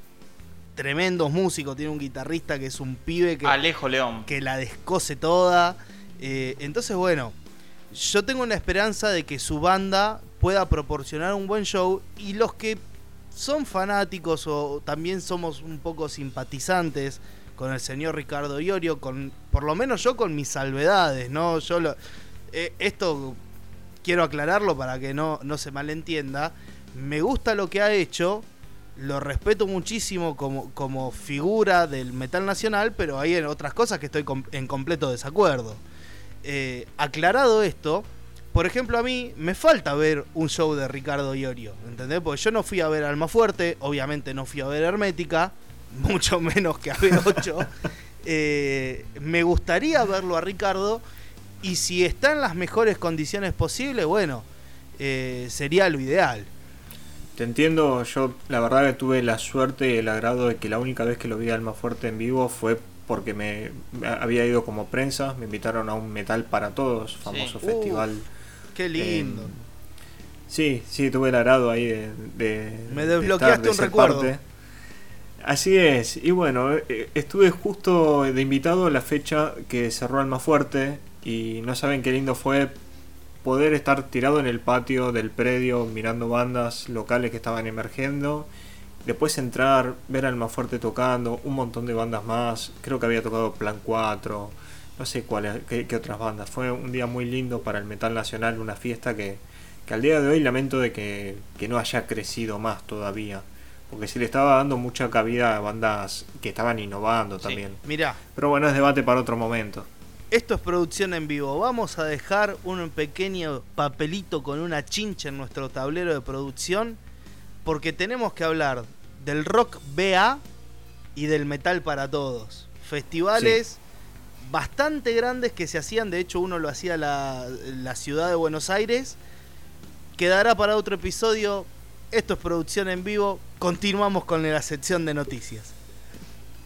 tremendos músicos. Tiene un guitarrista que es un pibe que, Alejo León. que la descose toda. Eh, entonces, bueno, yo tengo una esperanza de que su banda pueda proporcionar un buen show y los que son fanáticos o también somos un poco simpatizantes con el señor Ricardo Iorio, con, por lo menos yo con mis salvedades, ¿no? Yo lo, eh, esto quiero aclararlo para que no, no se malentienda. Me gusta lo que ha hecho, lo respeto muchísimo como, como figura del metal nacional, pero hay otras cosas que estoy en completo desacuerdo. Eh, aclarado esto, por ejemplo, a mí me falta ver un show de Ricardo Iorio, ¿entendés? Porque yo no fui a ver Alma Fuerte, obviamente no fui a ver Hermética, mucho menos que a B8. Eh, me gustaría verlo a Ricardo y si está en las mejores condiciones posibles, bueno, eh, sería lo ideal. Te entiendo, yo la verdad que tuve la suerte y el agrado de que la única vez que lo vi a Alma Fuerte en vivo fue porque me, había ido como prensa, me invitaron a un Metal para Todos, famoso festival. Uh. Qué lindo. sí, sí, tuve el arado ahí de. Me desbloqueaste un recuerdo. Así es, y bueno, eh, estuve justo de invitado a la fecha que cerró Alma Fuerte y no saben qué lindo fue poder estar tirado en el patio del predio mirando bandas locales que estaban emergiendo. Después entrar, ver Alma Fuerte tocando, un montón de bandas más. Creo que había tocado Plan 4, no sé cuál, qué, otras bandas. Fue un día muy lindo para el metal nacional, una fiesta que, que al día de hoy lamento de que, no haya crecido más todavía. Porque se le estaba dando mucha cabida a bandas que estaban innovando también. Mira. Pero bueno, es debate para otro momento. Esto es producción en vivo. Vamos a dejar un pequeño papelito con una chincha en nuestro tablero de producción. Porque tenemos que hablar del rock BA y del metal para todos. Festivales bastante grandes que se hacían, de hecho uno lo hacía la, la ciudad de Buenos Aires. Quedará para otro episodio. Esto es producción en vivo. Continuamos con la sección de noticias.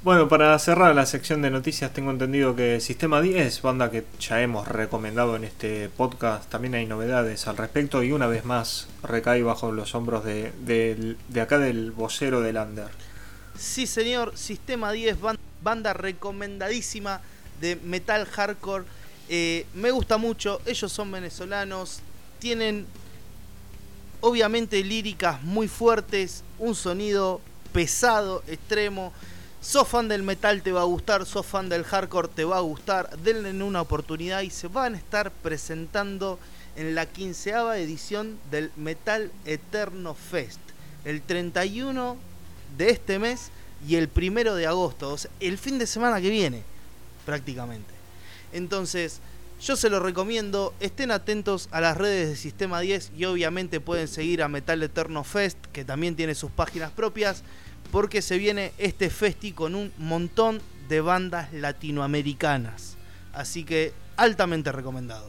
Bueno, para cerrar la sección de noticias, tengo entendido que Sistema 10, banda que ya hemos recomendado en este podcast, también hay novedades al respecto y una vez más recae bajo los hombros de, de acá del vocero del Under. Sí, señor, Sistema 10, banda recomendadísima de metal hardcore. Eh, me gusta mucho, ellos son venezolanos, tienen obviamente líricas muy fuertes, un sonido pesado, extremo. Sos fan del metal, te va a gustar. Sos fan del hardcore, te va a gustar. Denle una oportunidad y se van a estar presentando en la quinceava edición del Metal Eterno Fest. El 31 de este mes y el primero de agosto. O sea, el fin de semana que viene, prácticamente. Entonces, yo se lo recomiendo. Estén atentos a las redes de Sistema 10 y obviamente pueden seguir a Metal Eterno Fest, que también tiene sus páginas propias porque se viene este festi con un montón de bandas latinoamericanas. Así que altamente recomendado.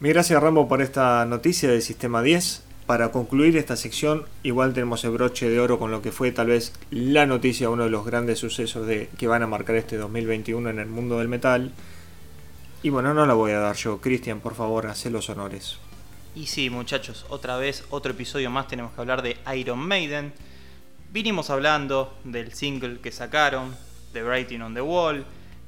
Mi gracias Rambo por esta noticia del Sistema 10. Para concluir esta sección, igual tenemos el broche de oro con lo que fue tal vez la noticia, uno de los grandes sucesos de, que van a marcar este 2021 en el mundo del metal. Y bueno, no la voy a dar yo. Cristian, por favor, haz los honores. Y sí, muchachos, otra vez, otro episodio más tenemos que hablar de Iron Maiden Vinimos hablando del single que sacaron, The Writing on the Wall,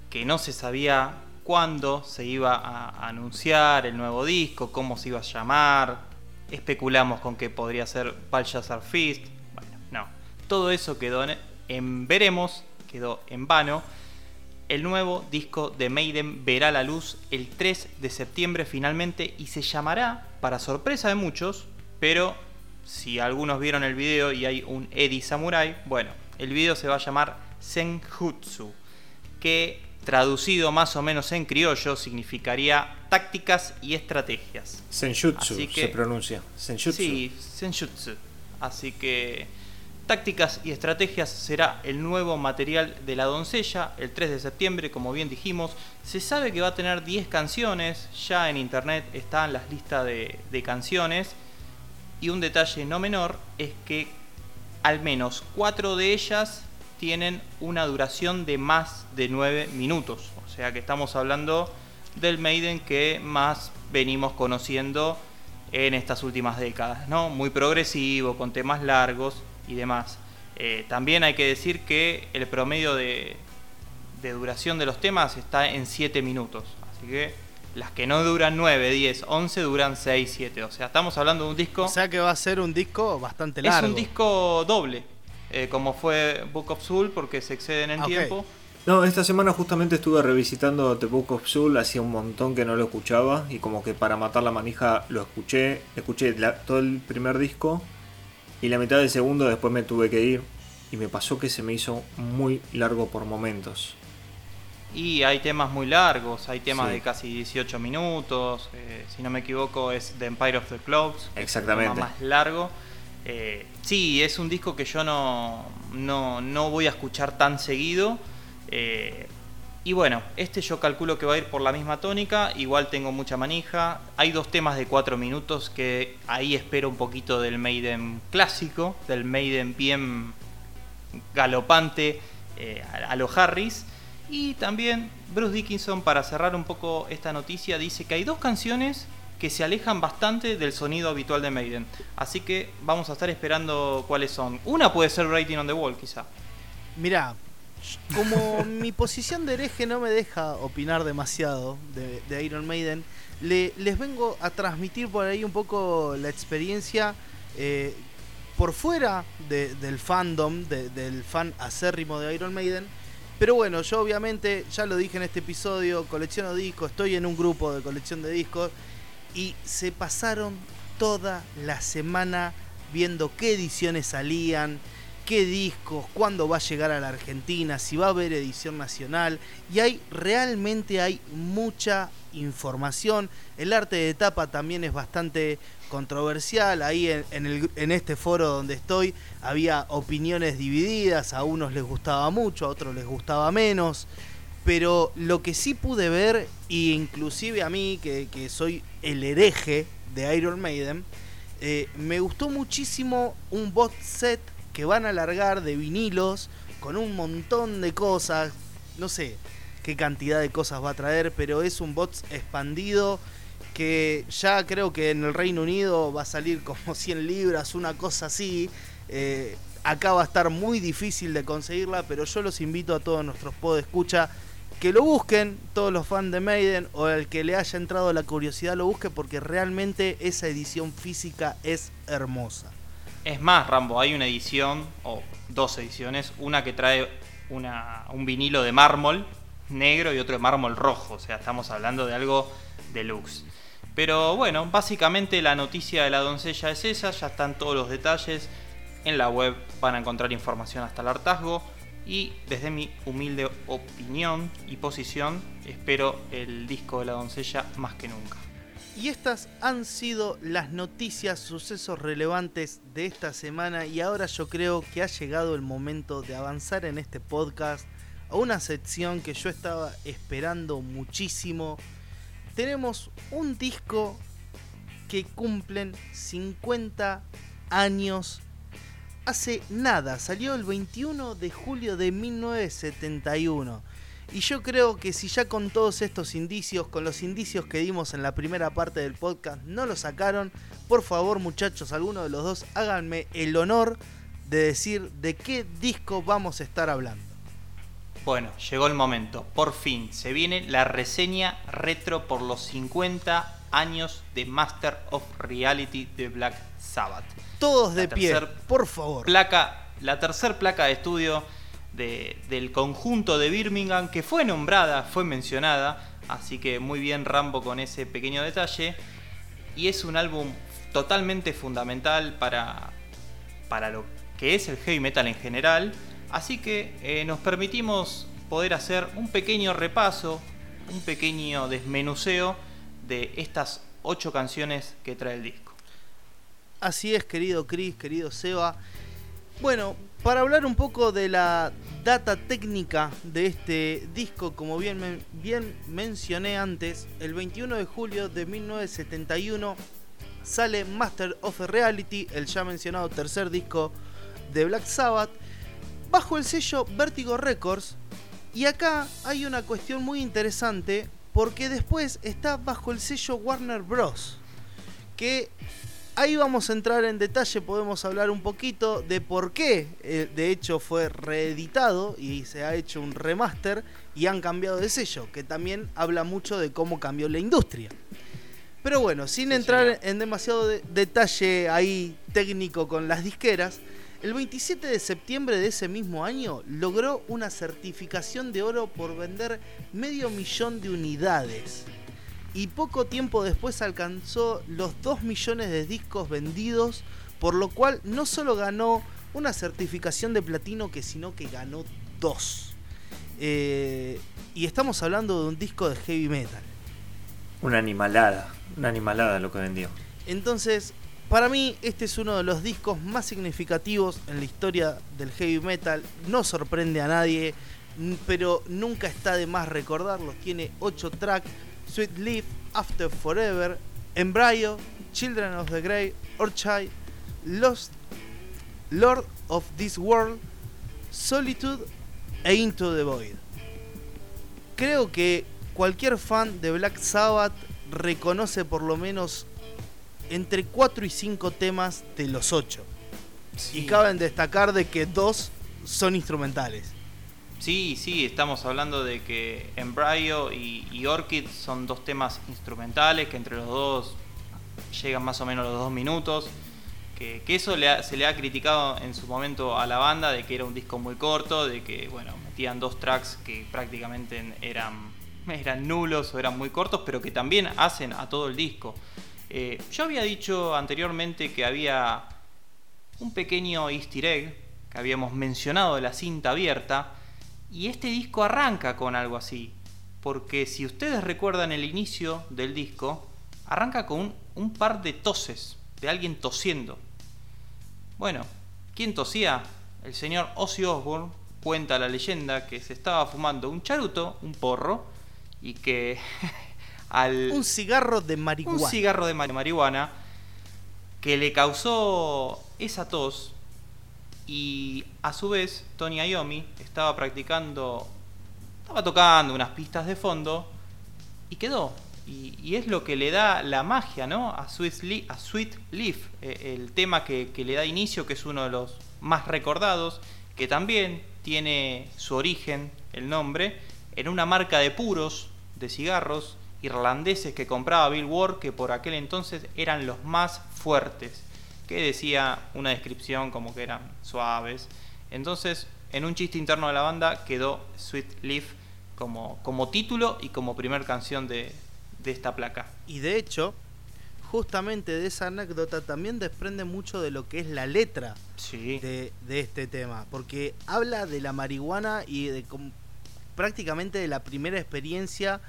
que no se sabía cuándo se iba a anunciar el nuevo disco, cómo se iba a llamar, especulamos con que podría ser Balshazar Fist, bueno, no, todo eso quedó en, veremos, quedó en vano. El nuevo disco de Maiden verá la luz el 3 de septiembre finalmente y se llamará, para sorpresa de muchos, pero si algunos vieron el video y hay un Eddie Samurai, bueno, el video se va a llamar Senjutsu, que traducido más o menos en criollo significaría tácticas y estrategias. Senjutsu se pronuncia. Senjutsu. Sí, Senjutsu. Así que tácticas y estrategias será el nuevo material de la doncella el 3 de septiembre, como bien dijimos. Se sabe que va a tener 10 canciones, ya en internet están las listas de, de canciones y un detalle no menor es que al menos cuatro de ellas tienen una duración de más de nueve minutos. O sea que estamos hablando del Maiden que más venimos conociendo en estas últimas décadas, ¿no? Muy progresivo, con temas largos y demás. Eh, también hay que decir que el promedio de, de duración de los temas está en 7 minutos. Así que las que no duran 9, 10, 11 duran 6, 7. O sea, estamos hablando de un disco. O sea que va a ser un disco bastante largo. Es un disco doble, eh, como fue Book of Soul, porque se exceden en tiempo. No, esta semana justamente estuve revisitando The Book of Soul, hacía un montón que no lo escuchaba y como que para matar la manija lo escuché, escuché todo el primer disco y la mitad del segundo después me tuve que ir y me pasó que se me hizo muy largo por momentos. Y hay temas muy largos, hay temas de casi 18 minutos, eh, si no me equivoco es The Empire of the Clouds, Exactamente. más largo. Eh, sí, es un disco que yo no, no, voy a escuchar tan seguido. Eh, y bueno, este yo calculo que va a ir por la misma tónica, igual tengo mucha manija. Hay dos temas de 4 minutos que ahí espero un poquito del Maiden clásico, del Maiden bien galopante a, a los Harris. Y también Bruce Dickinson, para cerrar un poco esta noticia, dice que hay dos canciones que se alejan bastante del sonido habitual de Maiden. Así que vamos a estar esperando cuáles son. Una puede ser Rating on the Wall, quizá. Mirá, como mi posición de hereje no me deja opinar demasiado de, Iron Maiden, les vengo a transmitir por ahí un poco la experiencia eh, por fuera del fandom, del fan acérrimo de Iron Maiden pero bueno, yo obviamente, ya lo dije en este episodio, colecciono discos, estoy en un grupo de colección de discos y se pasaron toda la semana viendo qué ediciones salían, qué discos, cuándo va a llegar a la Argentina, si va a haber edición nacional. Y hay, realmente hay mucha información. El arte de tapa también es bastante controversial. Ahí en, este foro donde estoy había opiniones divididas. A unos les gustaba mucho, a otros les gustaba menos. Pero lo que sí pude ver, e inclusive a mí, que, soy el hereje de Iron Maiden, eh, me gustó muchísimo un bot set que van a alargar de vinilos con un montón de cosas. No sé qué cantidad de cosas va a traer, pero es un box expandido que ya creo que en el Reino Unido va a salir como 100 libras, una cosa así. Eh, acá va a estar muy difícil de conseguirla, pero yo los invito a todos nuestros pod escucha que lo busquen, todos los fans de Maiden o el que le haya entrado la curiosidad lo busque porque realmente esa edición física es hermosa. Es más, Rambo, hay una edición, o dos ediciones, una que trae un vinilo de mármol negro y otro de mármol rojo, o sea, estamos hablando de algo deluxe. Pero bueno, básicamente la noticia de la doncella es esa, ya están todos los detalles. En la web van a encontrar información hasta el hartazgo. Y desde mi humilde opinión y posición, espero el disco de la doncella más que nunca. Y estas han sido las noticias, sucesos relevantes de esta semana y ahora yo creo que ha llegado el momento de avanzar en este podcast a una sección que yo estaba esperando muchísimo tenemos un disco que cumplen 50 años. Hace nada, salió el 21 de julio de 1971. Y yo creo que si ya con todos estos indicios, con los indicios que dimos en la primera parte del podcast, no lo sacaron, por favor muchachos, alguno de los dos, háganme el honor de decir de qué disco vamos a estar hablando. Bueno, llegó el momento. Por fin se viene la reseña retro por los 50 años de Master of Reality de Black Sabbath. Todos de pie, por favor. Placa, la tercera placa de estudio del conjunto de Birmingham que fue nombrada, fue mencionada. Así que muy bien Rambo con ese pequeño detalle. Y es un álbum totalmente fundamental para, para lo que es el heavy metal en general Así que eh, nos permitimos poder hacer un pequeño repaso, un pequeño desmenuceo de estas ocho canciones que trae el disco. Así es, querido Chris, querido Seba. Bueno, para hablar un poco de la data técnica de este disco, como bien, mencioné antes, el 21 de julio de 1971 sale Master of Reality, el ya mencionado tercer disco de Black Sabbath, bajo el sello Vertigo Records. Y acá hay una cuestión muy interesante porque después está bajo el sello Warner Bros. Que ahí vamos a entrar en detalle, podemos hablar un poquito de por qué eh, de hecho fue reeditado y se ha hecho un remaster y han cambiado de sello, que también habla mucho de cómo cambió la industria. Pero bueno, sin entrar en demasiado detalle ahí técnico con las disqueras, el 27 de septiembre de ese mismo año logró una certificación de oro por vender medio millón de unidades. Y poco tiempo después alcanzó los 2 millones de discos vendidos, por lo cual no solo ganó una certificación de platino, que sino que ganó dos. Eh, y estamos hablando de un disco de heavy metal. Una animalada, una animalada lo que vendió. Entonces, para mí este es uno de los discos más significativos en la historia del heavy metal. No sorprende a nadie, pero nunca está de más recordarlo. Tiene 8 tracks, Sweet Leaf, After Forever, Embryo, Children of the Grey, Orchid, Lost, Lord of This World, Solitude e Into the Void. Creo que cualquier fan de Black Sabbath reconoce por lo menos entre 4 y 5 temas de los 8. Y caben destacar de que dos son instrumentales. Sí, sí, estamos hablando de que Embryo y, y, Orchid son dos temas instrumentales que entre los dos llegan más o menos los dos minutos. Que, eso se le ha criticado en su momento a la banda de que era un disco muy corto, de que bueno, metían dos tracks que prácticamente eran, eran nulos o eran muy cortos, pero que también hacen a todo el disco. Eh, yo había dicho anteriormente que había un pequeño easter egg que habíamos mencionado de la cinta abierta y este disco arranca con algo así. Porque si ustedes recuerdan el inicio del disco, arranca con un, par de toses, de alguien tosiendo. Bueno, ¿quién tosía? El señor Ozzy Osbourne cuenta la leyenda que se estaba fumando un charuto, un porro, y que Un cigarro de marihuana. Un cigarro de marihuana que le causó esa tos Y a su vez, Tony Iommi estaba practicando, estaba tocando unas pistas de fondo y quedó. Y, es lo que le da la magia ¿no? a, Sweet, Leaf, eh, el tema que, que le da inicio, que es uno de los más recordados, que también tiene su origen, el nombre, en una marca de puros de cigarros irlandeses que compraba Bill Ward, que por aquel entonces eran los más fuertes, que decía una descripción como que eran suaves. Entonces, en un chiste interno de la banda quedó Sweet Leaf como, como título y como primer canción de, de esta placa. Y de hecho, justamente de esa anécdota también desprende mucho de lo que es la letra de, este tema, porque habla de la marihuana y de prácticamente de la primera experiencia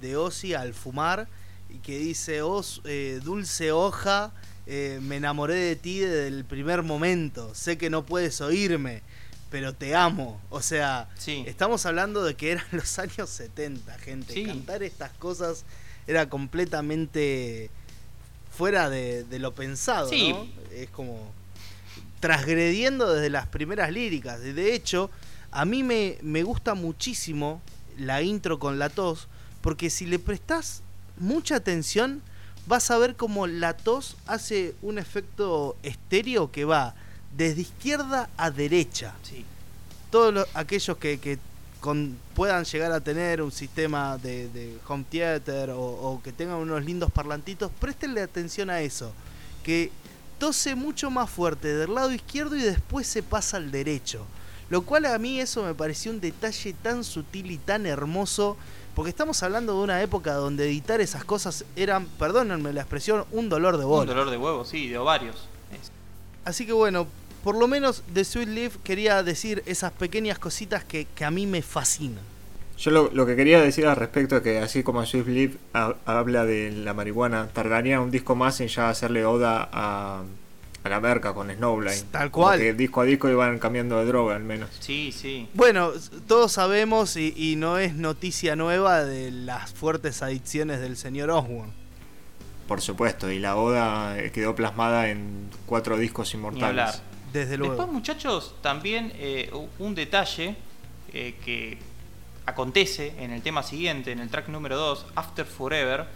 de Ozzy al fumar y que dice, Os, eh, dulce hoja, eh, me enamoré de ti desde el primer momento, sé que no puedes oírme, pero te amo. O sea, estamos hablando de que eran los años 70, gente. Cantar estas cosas era completamente fuera de, lo pensado, ¿no? Es como transgrediendo desde las primeras líricas. De hecho, a mí me, me gusta muchísimo la intro con la tos, porque si le prestas mucha atención, vas a ver cómo la tos hace un efecto estéreo que va desde izquierda a derecha. Sí. Todos aquellos que, que puedan llegar a tener un sistema de, home theater o, que tengan unos lindos parlantitos, préstenle atención a eso. Que tose mucho más fuerte del lado izquierdo y después se pasa al derecho. Lo cual a mí eso me pareció un detalle tan sutil y tan hermoso. Porque estamos hablando de una época donde editar esas cosas eran, perdónenme la expresión, un dolor de huevo. Un dolor de huevo, sí, de ovarios. Así que bueno, por lo menos de Sweet Leaf quería decir esas pequeñas cositas que, a mí me fascinan. Yo lo, que quería decir al respecto es que así como Swift Leaf habla de la marihuana, tardaría un disco más en ya hacerle oda a, la merca con Snowblind. Tal cual. Porque disco a disco iban cambiando de droga al menos. Sí, sí. Bueno, todos sabemos y, y no es noticia nueva de las fuertes adicciones del señor Osborne. Por supuesto, y la oda quedó plasmada en cuatro discos inmortales. Desde luego. Después, muchachos, también eh, un detalle eh, que acontece en el tema siguiente, en el track número 2, After Forever,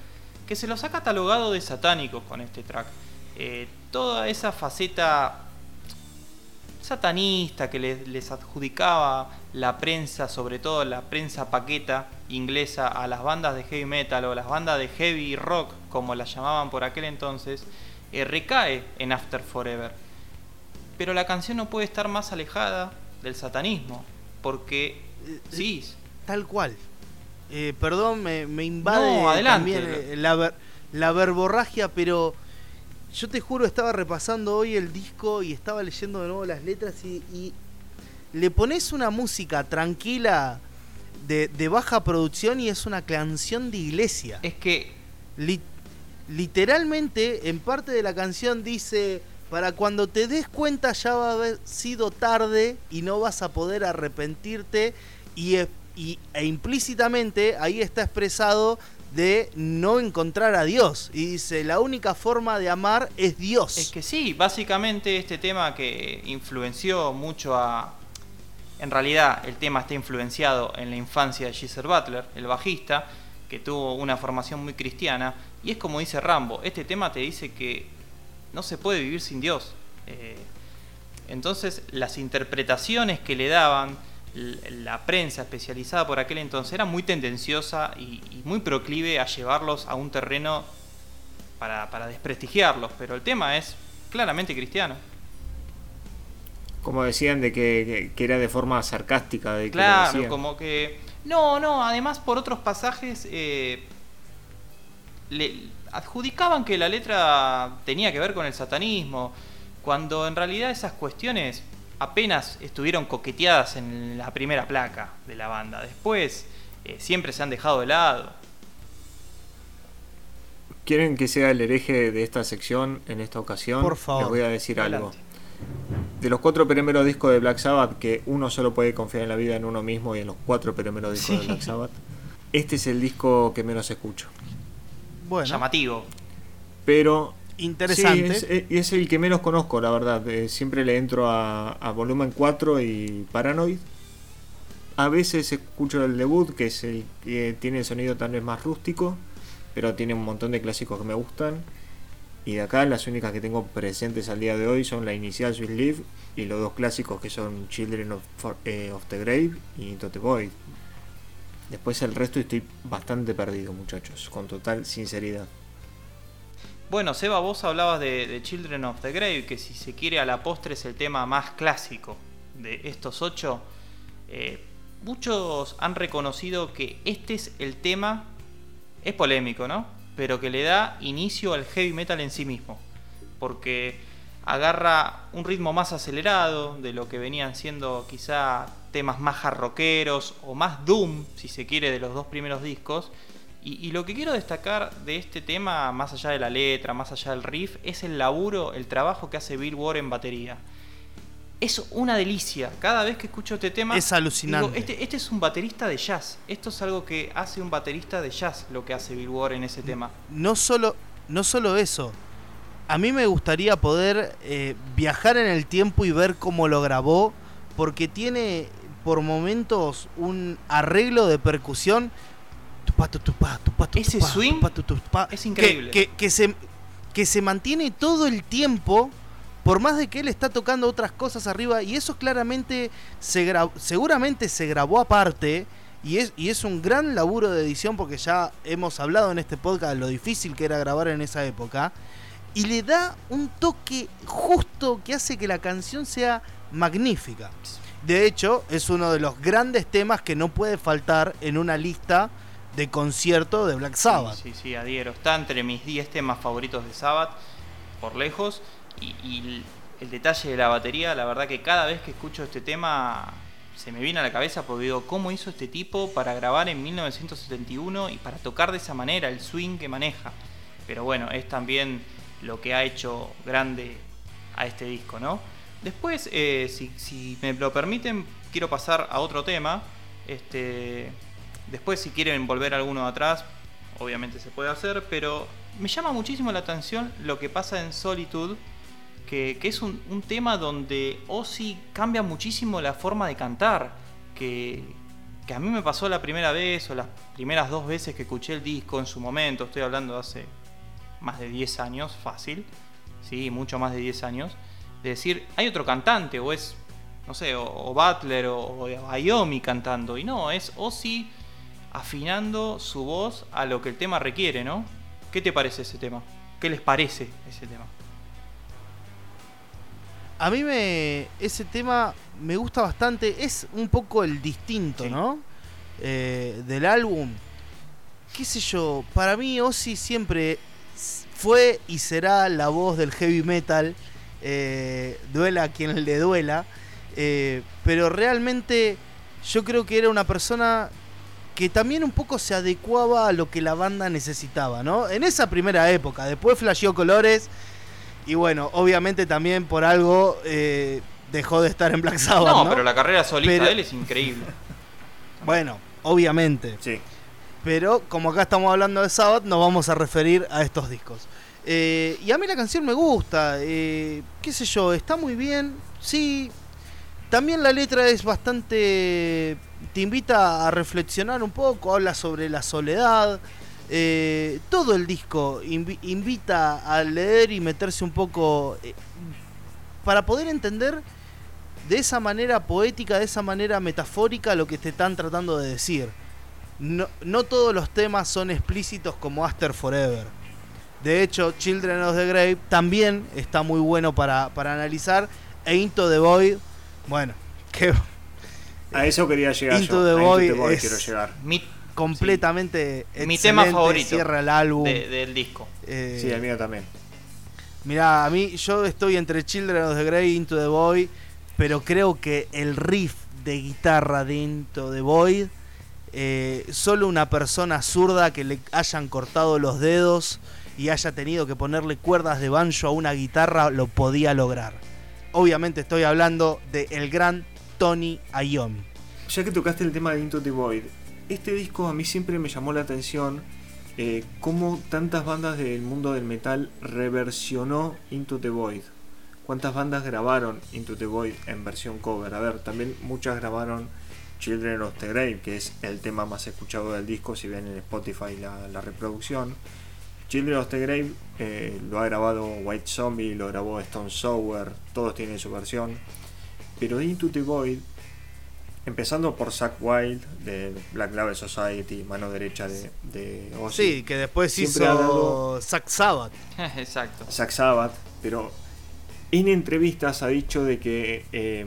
que se los ha catalogado de satánicos con este track. Eh, toda esa faceta satanista que les, les, adjudicaba la prensa, sobre todo la prensa paqueta inglesa, a las bandas de heavy metal o las bandas de heavy rock, como las llamaban por aquel entonces, recae en After Forever pero la canción no puede estar más alejada del satanismo, porque eh, sí. Tal cual. Eh, perdón, me, invade también eh, la, la verborragia, pero yo te juro, estaba repasando hoy el disco y estaba leyendo de nuevo las letras y, le pones una música tranquila de, baja producción y es una canción de iglesia. Es que... literalmente, en parte de la canción dice para cuando te des cuenta ya va a haber sido tarde y no vas a poder arrepentirte y, e, e implícitamente ahí está expresado de no encontrar a Dios. Y dice, la única forma de amar es Dios. Es que sí, básicamente este tema que influenció mucho a... En realidad el tema está influenciado en la infancia de Geezer Butler, el bajista, que tuvo una formación muy cristiana. Y es como dice Rambo, este tema te dice que no se puede vivir sin Dios. Eh, entonces las interpretaciones que le daban la prensa especializada por aquel entonces era muy tendenciosa y, muy proclive a llevarlos a un terreno para, desprestigiarlos, pero el tema es claramente cristiano. Como decían de que, era de forma sarcástica. De claro, como que... No, no, además por otros pasajes eh, le, adjudicaban que la letra tenía que ver con el satanismo, cuando en realidad esas cuestiones apenas estuvieron coqueteadas en la primera placa de la banda. Después eh, siempre se han dejado de lado. ¿Quieren que sea el hereje de esta sección en esta ocasión? Por favor. Les voy a decir algo. De los cuatro primeros discos de Black Sabbath, que uno solo puede confiar en la vida en uno mismo y en los cuatro primeros discos de Black Sabbath, este es el disco que menos escucho llamativo. Pero interesante. Sí, es, el que menos conozco, la verdad. Eh, siempre le entro a, Volumen 4 y Paranoid. A veces escucho el debut, que es el que tiene el sonido tal vez más rústico, pero tiene un montón de clásicos que me gustan. Y de acá las únicas que tengo presentes al día de hoy son la inicial Sweet Live y los dos clásicos que son Children of, eh, of the Grave y Into the Void. Después el resto estoy bastante perdido, muchachos, con total sinceridad. Bueno, Seba, vos hablabas de, Children of the Grave, que si se quiere a la postre es el tema más clásico de estos ocho. Eh, muchos han reconocido que este es el tema, es polémico, ¿no? Pero que le da inicio al heavy metal en sí mismo. Porque agarra un ritmo más acelerado de lo que venían siendo quizá temas más jarroqueros o más doom, si se quiere, de los dos primeros discos. Y, y, lo que quiero destacar de este tema, más allá de la letra, más allá del riff, es el laburo, el trabajo que hace Bill Ward en batería. Es una delicia. Cada vez que escucho este tema. Es alucinante. Digo, este, este, es un baterista de jazz. Esto es algo que hace un baterista de jazz, lo que hace Bill Ward en ese tema. No solo, no solo eso. A mí me gustaría poder eh, viajar en el tiempo y ver cómo lo grabó. Porque tiene por momentos un arreglo de percusión ese swing es increíble. Que, que, que, se, que se mantiene todo el tiempo, por más de que él está tocando otras cosas arriba, y eso claramente se seguramente se grabó aparte, y es, y es un gran laburo de edición, porque ya hemos hablado en este podcast de lo difícil que era grabar en esa época, y le da un toque justo que hace que la canción sea magnífica. De hecho, es uno de los grandes temas que no puede faltar en una lista de concierto de Black Sabbath. Sí, sí, sí. Está entre mis 10 temas favoritos de Sabbath, por lejos. Y, y, el detalle de la batería, la verdad que cada vez que escucho este tema se me viene a la cabeza porque digo, ¿cómo hizo este tipo para grabar en 1971 y para tocar de esa manera, el swing que maneja? Pero bueno, es también lo que ha hecho grande a este disco, ¿no? Después, eh, si, si me lo permiten, quiero pasar a otro tema. Este, Después, si quieren volver alguno atrás, obviamente se puede hacer, pero me llama muchísimo la atención lo que pasa en Solitude, que, es un, tema donde Ozzy cambia muchísimo la forma de cantar, que, que, a mí me pasó la primera vez o las primeras dos veces que escuché el disco en su momento, estoy hablando de hace más de 10 años, fácil, sí, mucho más de 10 años, de decir, hay otro cantante, o es, no sé, o, o Butler o, o Ayomi cantando, y no, es Ozzy afinando su voz a lo que el tema requiere, ¿no? ¿Qué te parece ese tema? ¿Qué les parece ese tema? A mí me ese tema me gusta bastante, es un poco el distinto, sí. ¿no? Eh, del álbum. Qué sé yo, para mí Ozzy siempre fue y será la voz del heavy metal, eh, duela a quien le duela, eh, pero realmente yo creo que era una persona que también un poco se adecuaba a lo que la banda necesitaba, ¿no? En esa primera época, después flasheó colores y bueno, obviamente también por algo eh, dejó de estar en Black Sabbath. No, no, pero la carrera solista pero... de él es increíble. Bueno, obviamente. Sí. Pero como acá estamos hablando de Sabbath, nos vamos a referir a estos discos. Eh, y a mí la canción me gusta, eh, qué sé yo, está muy bien, sí. También la letra es bastante te invita a reflexionar un poco, habla sobre la soledad. Eh, todo el disco inv invita a leer y meterse un poco eh, para poder entender de esa manera poética, de esa manera metafórica lo que te están tratando de decir. No, no todos los temas son explícitos como After Forever. De hecho, Children of the Grave también está muy bueno para, para analizar. E Into the Void, bueno, que a eso quería llegar Into yo. The Void Into the Void es quiero llegar. Mi, completamente sí. Mi tema favorito cierra el álbum. De, del disco. Eh, sí, el mío también. Mira, a mí yo estoy entre Children of the Grey y Into the Void, pero creo que el riff de guitarra de Into the Void, eh, solo una persona zurda que le hayan cortado los dedos y haya tenido que ponerle cuerdas de banjo a una guitarra lo podía lograr. Obviamente estoy hablando de el gran Tony Iommi. Ya que tocaste el tema de Into the Void, este disco a mí siempre me llamó la atención eh, cómo tantas bandas del mundo del metal reversionó Into the Void. ¿Cuántas bandas grabaron Into the Void en versión cover? A ver, también muchas grabaron Children of the Grave, que es el tema más escuchado del disco, si ven en Spotify la, la reproducción. Children of the Grave eh, lo ha grabado White Zombie, lo grabó Stone Sour, todos tienen su versión. Pero Into the Void, empezando por Zack Wild de Black Label Society, mano derecha de, de Ozzy. Sí, que después hizo dado- Zack Sabbath. Exacto. Zack Sabbath, pero en entrevistas ha dicho de que eh,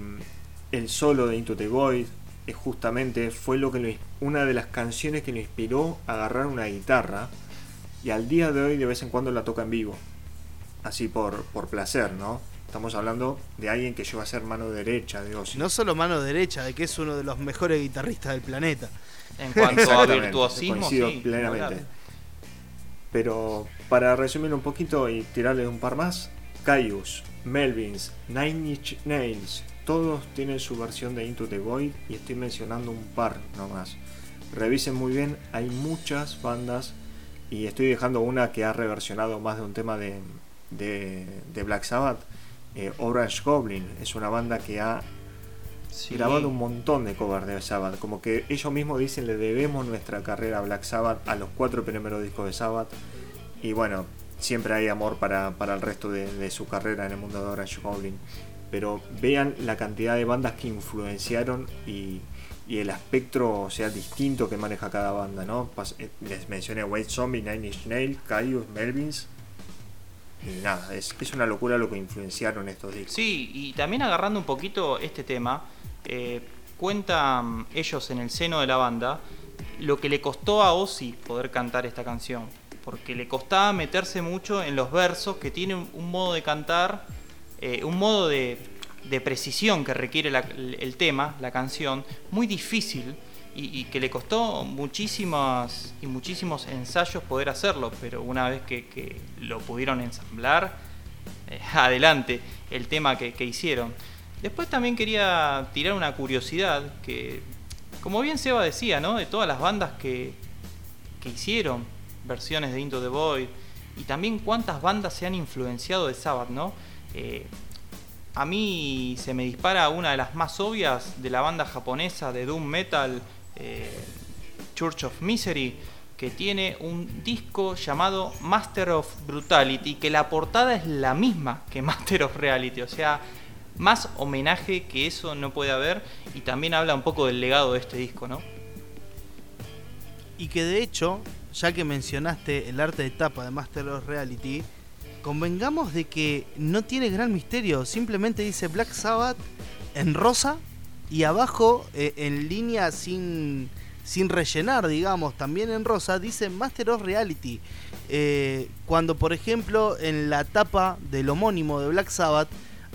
el solo de Into the Void eh, justamente fue lo que lo una de las canciones que lo inspiró a agarrar una guitarra y al día de hoy de vez en cuando la toca en vivo, así por, por placer, ¿no? Estamos hablando de alguien que llegó a ser mano derecha de Ozzy. No solo mano derecha, de que es uno de los mejores guitarristas del planeta. En cuanto a virtuosismo, coincido sí, plenamente. claro. Pero para resumir un poquito y tirarle un par más, Caius, Melvins, Nine Inch Nails, todos tienen su versión de Into the Void y estoy mencionando un par nomás. Revisen muy bien, hay muchas bandas y estoy dejando una que ha reversionado más de un tema de, de, de Black Sabbath. Eh, Orange Goblin es una banda que ha Sí. grabado un montón de covers de Sabbath. Como que ellos mismos dicen le debemos nuestra carrera a Black Sabbath, a los cuatro primeros discos de Sabbath. Y bueno, siempre hay amor para, para el resto de, de su carrera en el mundo de Orange Goblin. Pero vean la cantidad de bandas que influenciaron y, y el espectro sea, distinto que maneja cada banda. ¿no? Eh, les mencioné White Zombie, Nine Inch Nails, Caius, Melvins. Y nada, es, es una locura lo que influenciaron estos discos. Sí, y también agarrando un poquito este tema, eh, cuentan ellos en el seno de la banda lo que le costó a Ozzy poder cantar esta canción. Porque le costaba meterse mucho en los versos, que tiene un, un modo de cantar, eh, un modo de, de precisión que requiere el, tema, la canción, muy difícil y, que le costó muchísimas y muchísimos ensayos poder hacerlo, pero una vez que, lo pudieron ensamblar, eh, adelante el tema que, que hicieron. Después también quería tirar una curiosidad que, como bien Seba decía, ¿no? De todas las bandas que, que hicieron versiones de Into the Void y también cuántas bandas se han influenciado de Sabbath, ¿no? Eh, a mí se me dispara una de las más obvias de la banda japonesa de Doom Metal, eh, Church of Misery, que tiene un disco llamado Master of Brutality, que la portada es la misma que Master of Reality, o sea, más homenaje que eso no puede haber, y también habla un poco del legado de este disco, ¿no? Y que de hecho, ya que mencionaste el arte de tapa de Master of Reality, convengamos de que no tiene gran misterio, simplemente dice Black Sabbath en rosa y abajo eh, en línea sin, sin rellenar, digamos, también en rosa, dice Master of Reality. Eh, cuando por ejemplo en la tapa del homónimo de Black Sabbath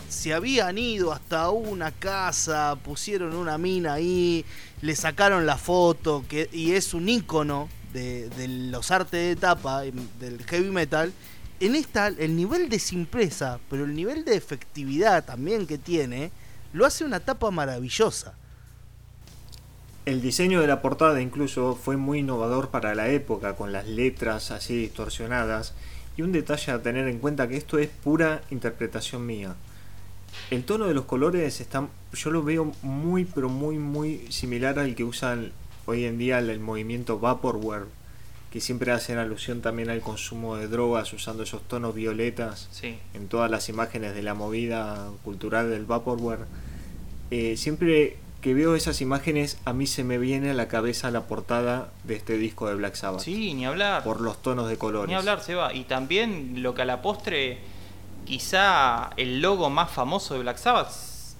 se habían ido hasta una casa, pusieron una mina ahí, le sacaron la foto, que, y es un icono de, de los artes de tapa em, del heavy metal. En esta, el nivel de simpleza, pero el nivel de efectividad también que tiene, lo hace una tapa maravillosa. El diseño de la portada incluso fue muy innovador para la época, con las letras así distorsionadas. Y un detalle a tener en cuenta que esto es pura interpretación mía. El tono de los colores está, yo lo veo muy pero muy muy similar al que usan hoy en día el, movimiento Vaporware, que siempre hacen alusión también al consumo de drogas usando esos tonos violetas Sí. en todas las imágenes de la movida cultural del Vaporware. Eh, siempre que veo esas imágenes, a mí se me viene a la cabeza la portada de este disco de Black Sabbath. Sí, ni hablar. Por los tonos de colores. Ni hablar, Seba. Y también lo que a la postre, quizá el logo más famoso de Black Sabbath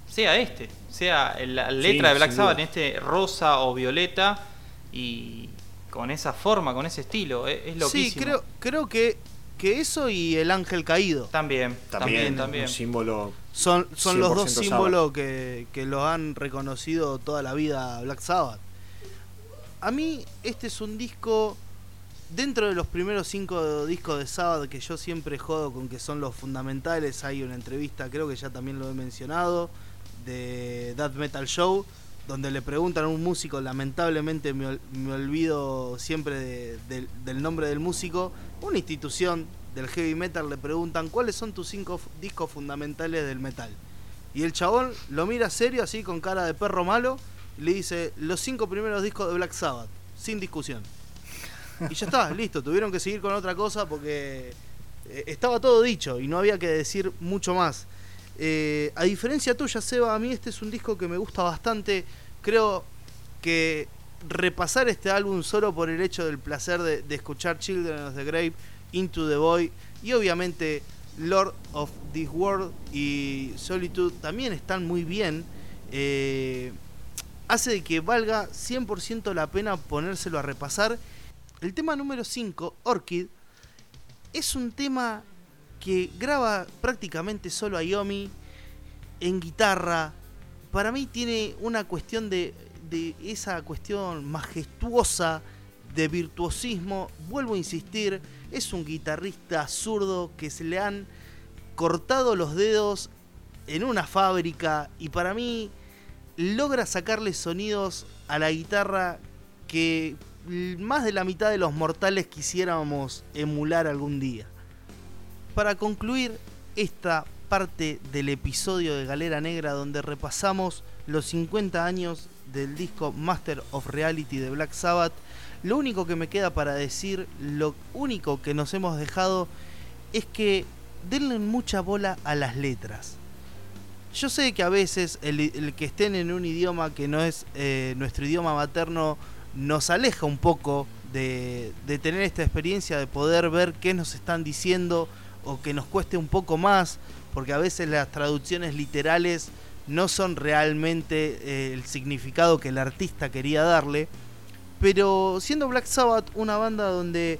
sea este. Sea la letra de Black Sabbath duda. en este rosa o violeta y con esa forma, con ese estilo. Es, es Sí, loquísimo. creo, creo que, que eso y el ángel caído También, También, también, un símbolo. son, son los dos 100% símbolos que, que lo han reconocido toda la vida a Black Sabbath. A mí este es un disco, dentro de los primeros cinco discos de Sabbath que yo siempre jodo con que son los fundamentales, hay una entrevista, creo que ya también lo he mencionado, de That Metal Show, donde le preguntan a un músico, lamentablemente me, olvido siempre del nombre del músico, una institución del heavy metal le preguntan cuáles son tus cinco discos fundamentales del metal. Y el chabón lo mira serio, así con cara de perro malo, y le dice los cinco primeros discos de Black Sabbath, sin discusión. Y ya está, listo, tuvieron que seguir con otra cosa porque eh, estaba todo dicho y no había que decir mucho más. Eh, a diferencia tuya, Seba, a mí este es un disco que me gusta bastante. Creo que repasar este álbum solo por el hecho del placer de, escuchar Children of the Grave, Into the Void y obviamente Lord of this World y Solitude también están muy bien. Eh, hace de que valga 100% la pena ponérselo a repasar. El tema número 5, Orchid, es un tema que graba prácticamente solo a Yomi en guitarra. Para mí tiene una cuestión de, de esa cuestión majestuosa de virtuosismo. Vuelvo a insistir, es un guitarrista zurdo que se le han cortado los dedos en una fábrica y para mí logra sacarle sonidos a la guitarra que más de la mitad de los mortales quisiéramos emular algún día. Para concluir esta parte del episodio de Galera Negra donde repasamos los 50 años del disco Master of Reality de Black Sabbath, lo único que me queda para decir, lo único que nos hemos dejado es que denle mucha bola a las letras. Yo sé que a veces el, que estén en un idioma que no es eh, nuestro idioma materno nos aleja un poco de, de, tener esta experiencia de poder ver qué nos están diciendo o que nos cueste un poco más, porque a veces las traducciones literales no son realmente eh, el significado que el artista quería darle. Pero siendo Black Sabbath una banda donde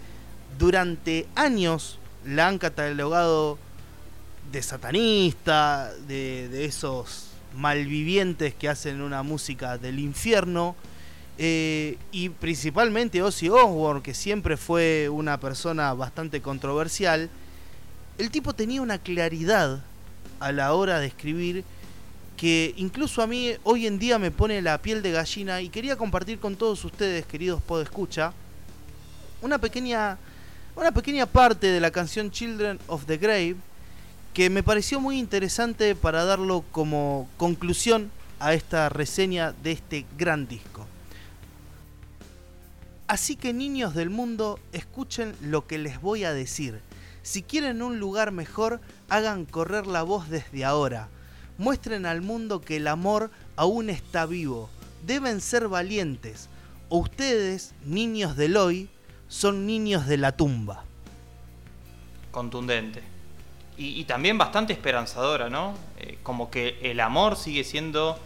durante años la han catalogado de satanista, de, esos malvivientes que hacen una música del infierno, eh, y principalmente Ozzy Osbourne, que siempre fue una persona bastante controversial, el tipo tenía una claridad a la hora de escribir que incluso a mí hoy en día me pone la piel de gallina y quería compartir con todos ustedes, queridos podescucha, una pequeña una pequeña parte de la canción Children of the Grave que me pareció muy interesante para darlo como conclusión a esta reseña de este gran disco. Así que niños del mundo, escuchen lo que les voy a decir. Si quieren un lugar mejor, hagan correr la voz desde ahora. Muestren al mundo que el amor aún está vivo. Deben ser valientes. O ustedes, niños del hoy, son niños de la tumba. Contundente. Y, también bastante esperanzadora, ¿no? Eh, como que el amor sigue siendo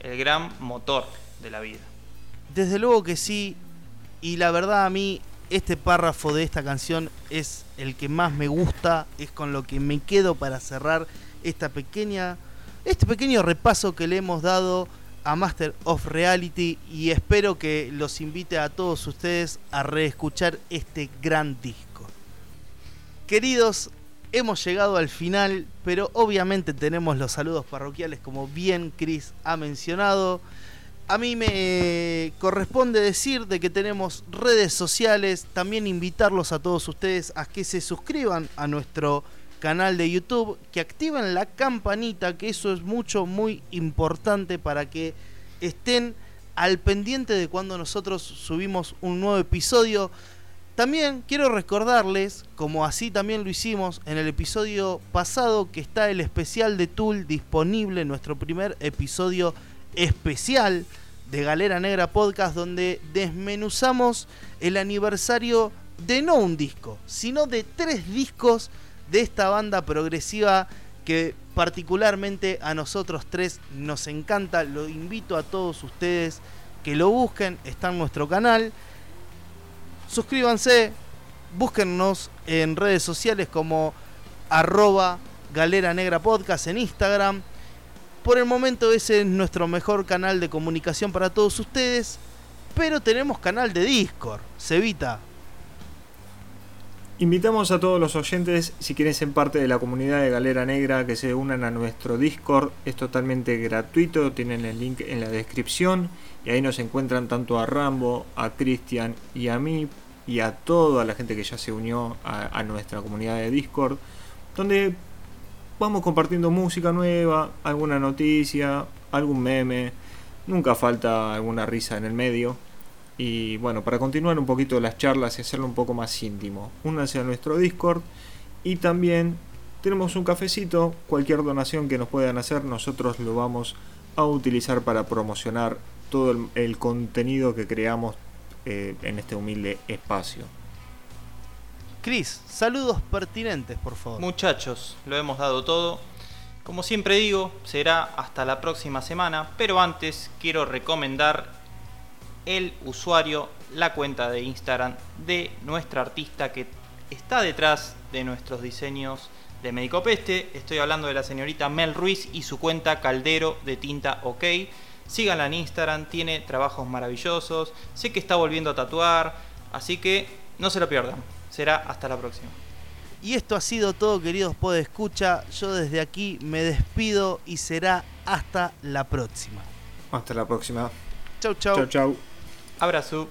el gran motor de la vida. Desde luego que sí. Y la verdad a mí este párrafo de esta canción es el que más me gusta, es con lo que me quedo para cerrar esta pequeña este pequeño repaso que le hemos dado a Master of Reality y espero que los invite a todos ustedes a reescuchar este gran disco. Queridos, hemos llegado al final, pero obviamente tenemos los saludos parroquiales como bien Chris ha mencionado. A mí me corresponde decir de que tenemos redes sociales, también invitarlos a todos ustedes a que se suscriban a nuestro canal de YouTube, que activen la campanita, que eso es mucho, muy importante para que estén al pendiente de cuando nosotros subimos un nuevo episodio. También quiero recordarles, como así también lo hicimos en el episodio pasado, que está el especial de Tool disponible, nuestro primer episodio especial de Galera Negra Podcast, donde desmenuzamos el aniversario de no un disco, sino de tres discos de esta banda progresiva que particularmente a nosotros tres nos encanta. Lo invito a todos ustedes que lo busquen, está en nuestro canal. Suscríbanse, búsquennos en redes sociales como arroba Galera Negra Podcast en Instagram. Por el momento ese es nuestro mejor canal de comunicación para todos ustedes. Pero tenemos canal de Discord, Cevita. Invitamos a todos los oyentes, si quieren ser parte de la comunidad de Galera Negra, que se unan a nuestro Discord. Es totalmente gratuito, tienen el link en la descripción. Y ahí nos encuentran tanto a Rambo, a Cristian y a mí, y a toda la gente que ya se unió a, a nuestra comunidad de Discord, donde vamos compartiendo música nueva, alguna noticia, algún meme. Nunca falta alguna risa en el medio. Y bueno, para continuar un poquito las charlas y hacerlo un poco más íntimo, únanse a nuestro Discord y también tenemos un cafecito, cualquier donación que nos puedan hacer, nosotros lo vamos a utilizar para promocionar todo el, contenido que creamos eh, en este humilde espacio. Chris, saludos pertinentes, por favor. Muchachos, lo hemos dado todo. Como siempre digo, será hasta la próxima semana, pero antes quiero recomendar el usuario, la cuenta de Instagram de nuestra artista que está detrás de nuestros diseños de Médico Peste. Estoy hablando de la señorita Mel Ruiz y su cuenta Caldero de Tinta OK. Síganla en Instagram, tiene trabajos maravillosos. Sé que está volviendo a tatuar, así que no se lo pierdan. Será hasta la próxima. Y esto ha sido todo, queridos Escucha. Yo desde aquí me despido y será hasta la próxima. Hasta la próxima. Chau, chau. Chau, chau. Abrazo.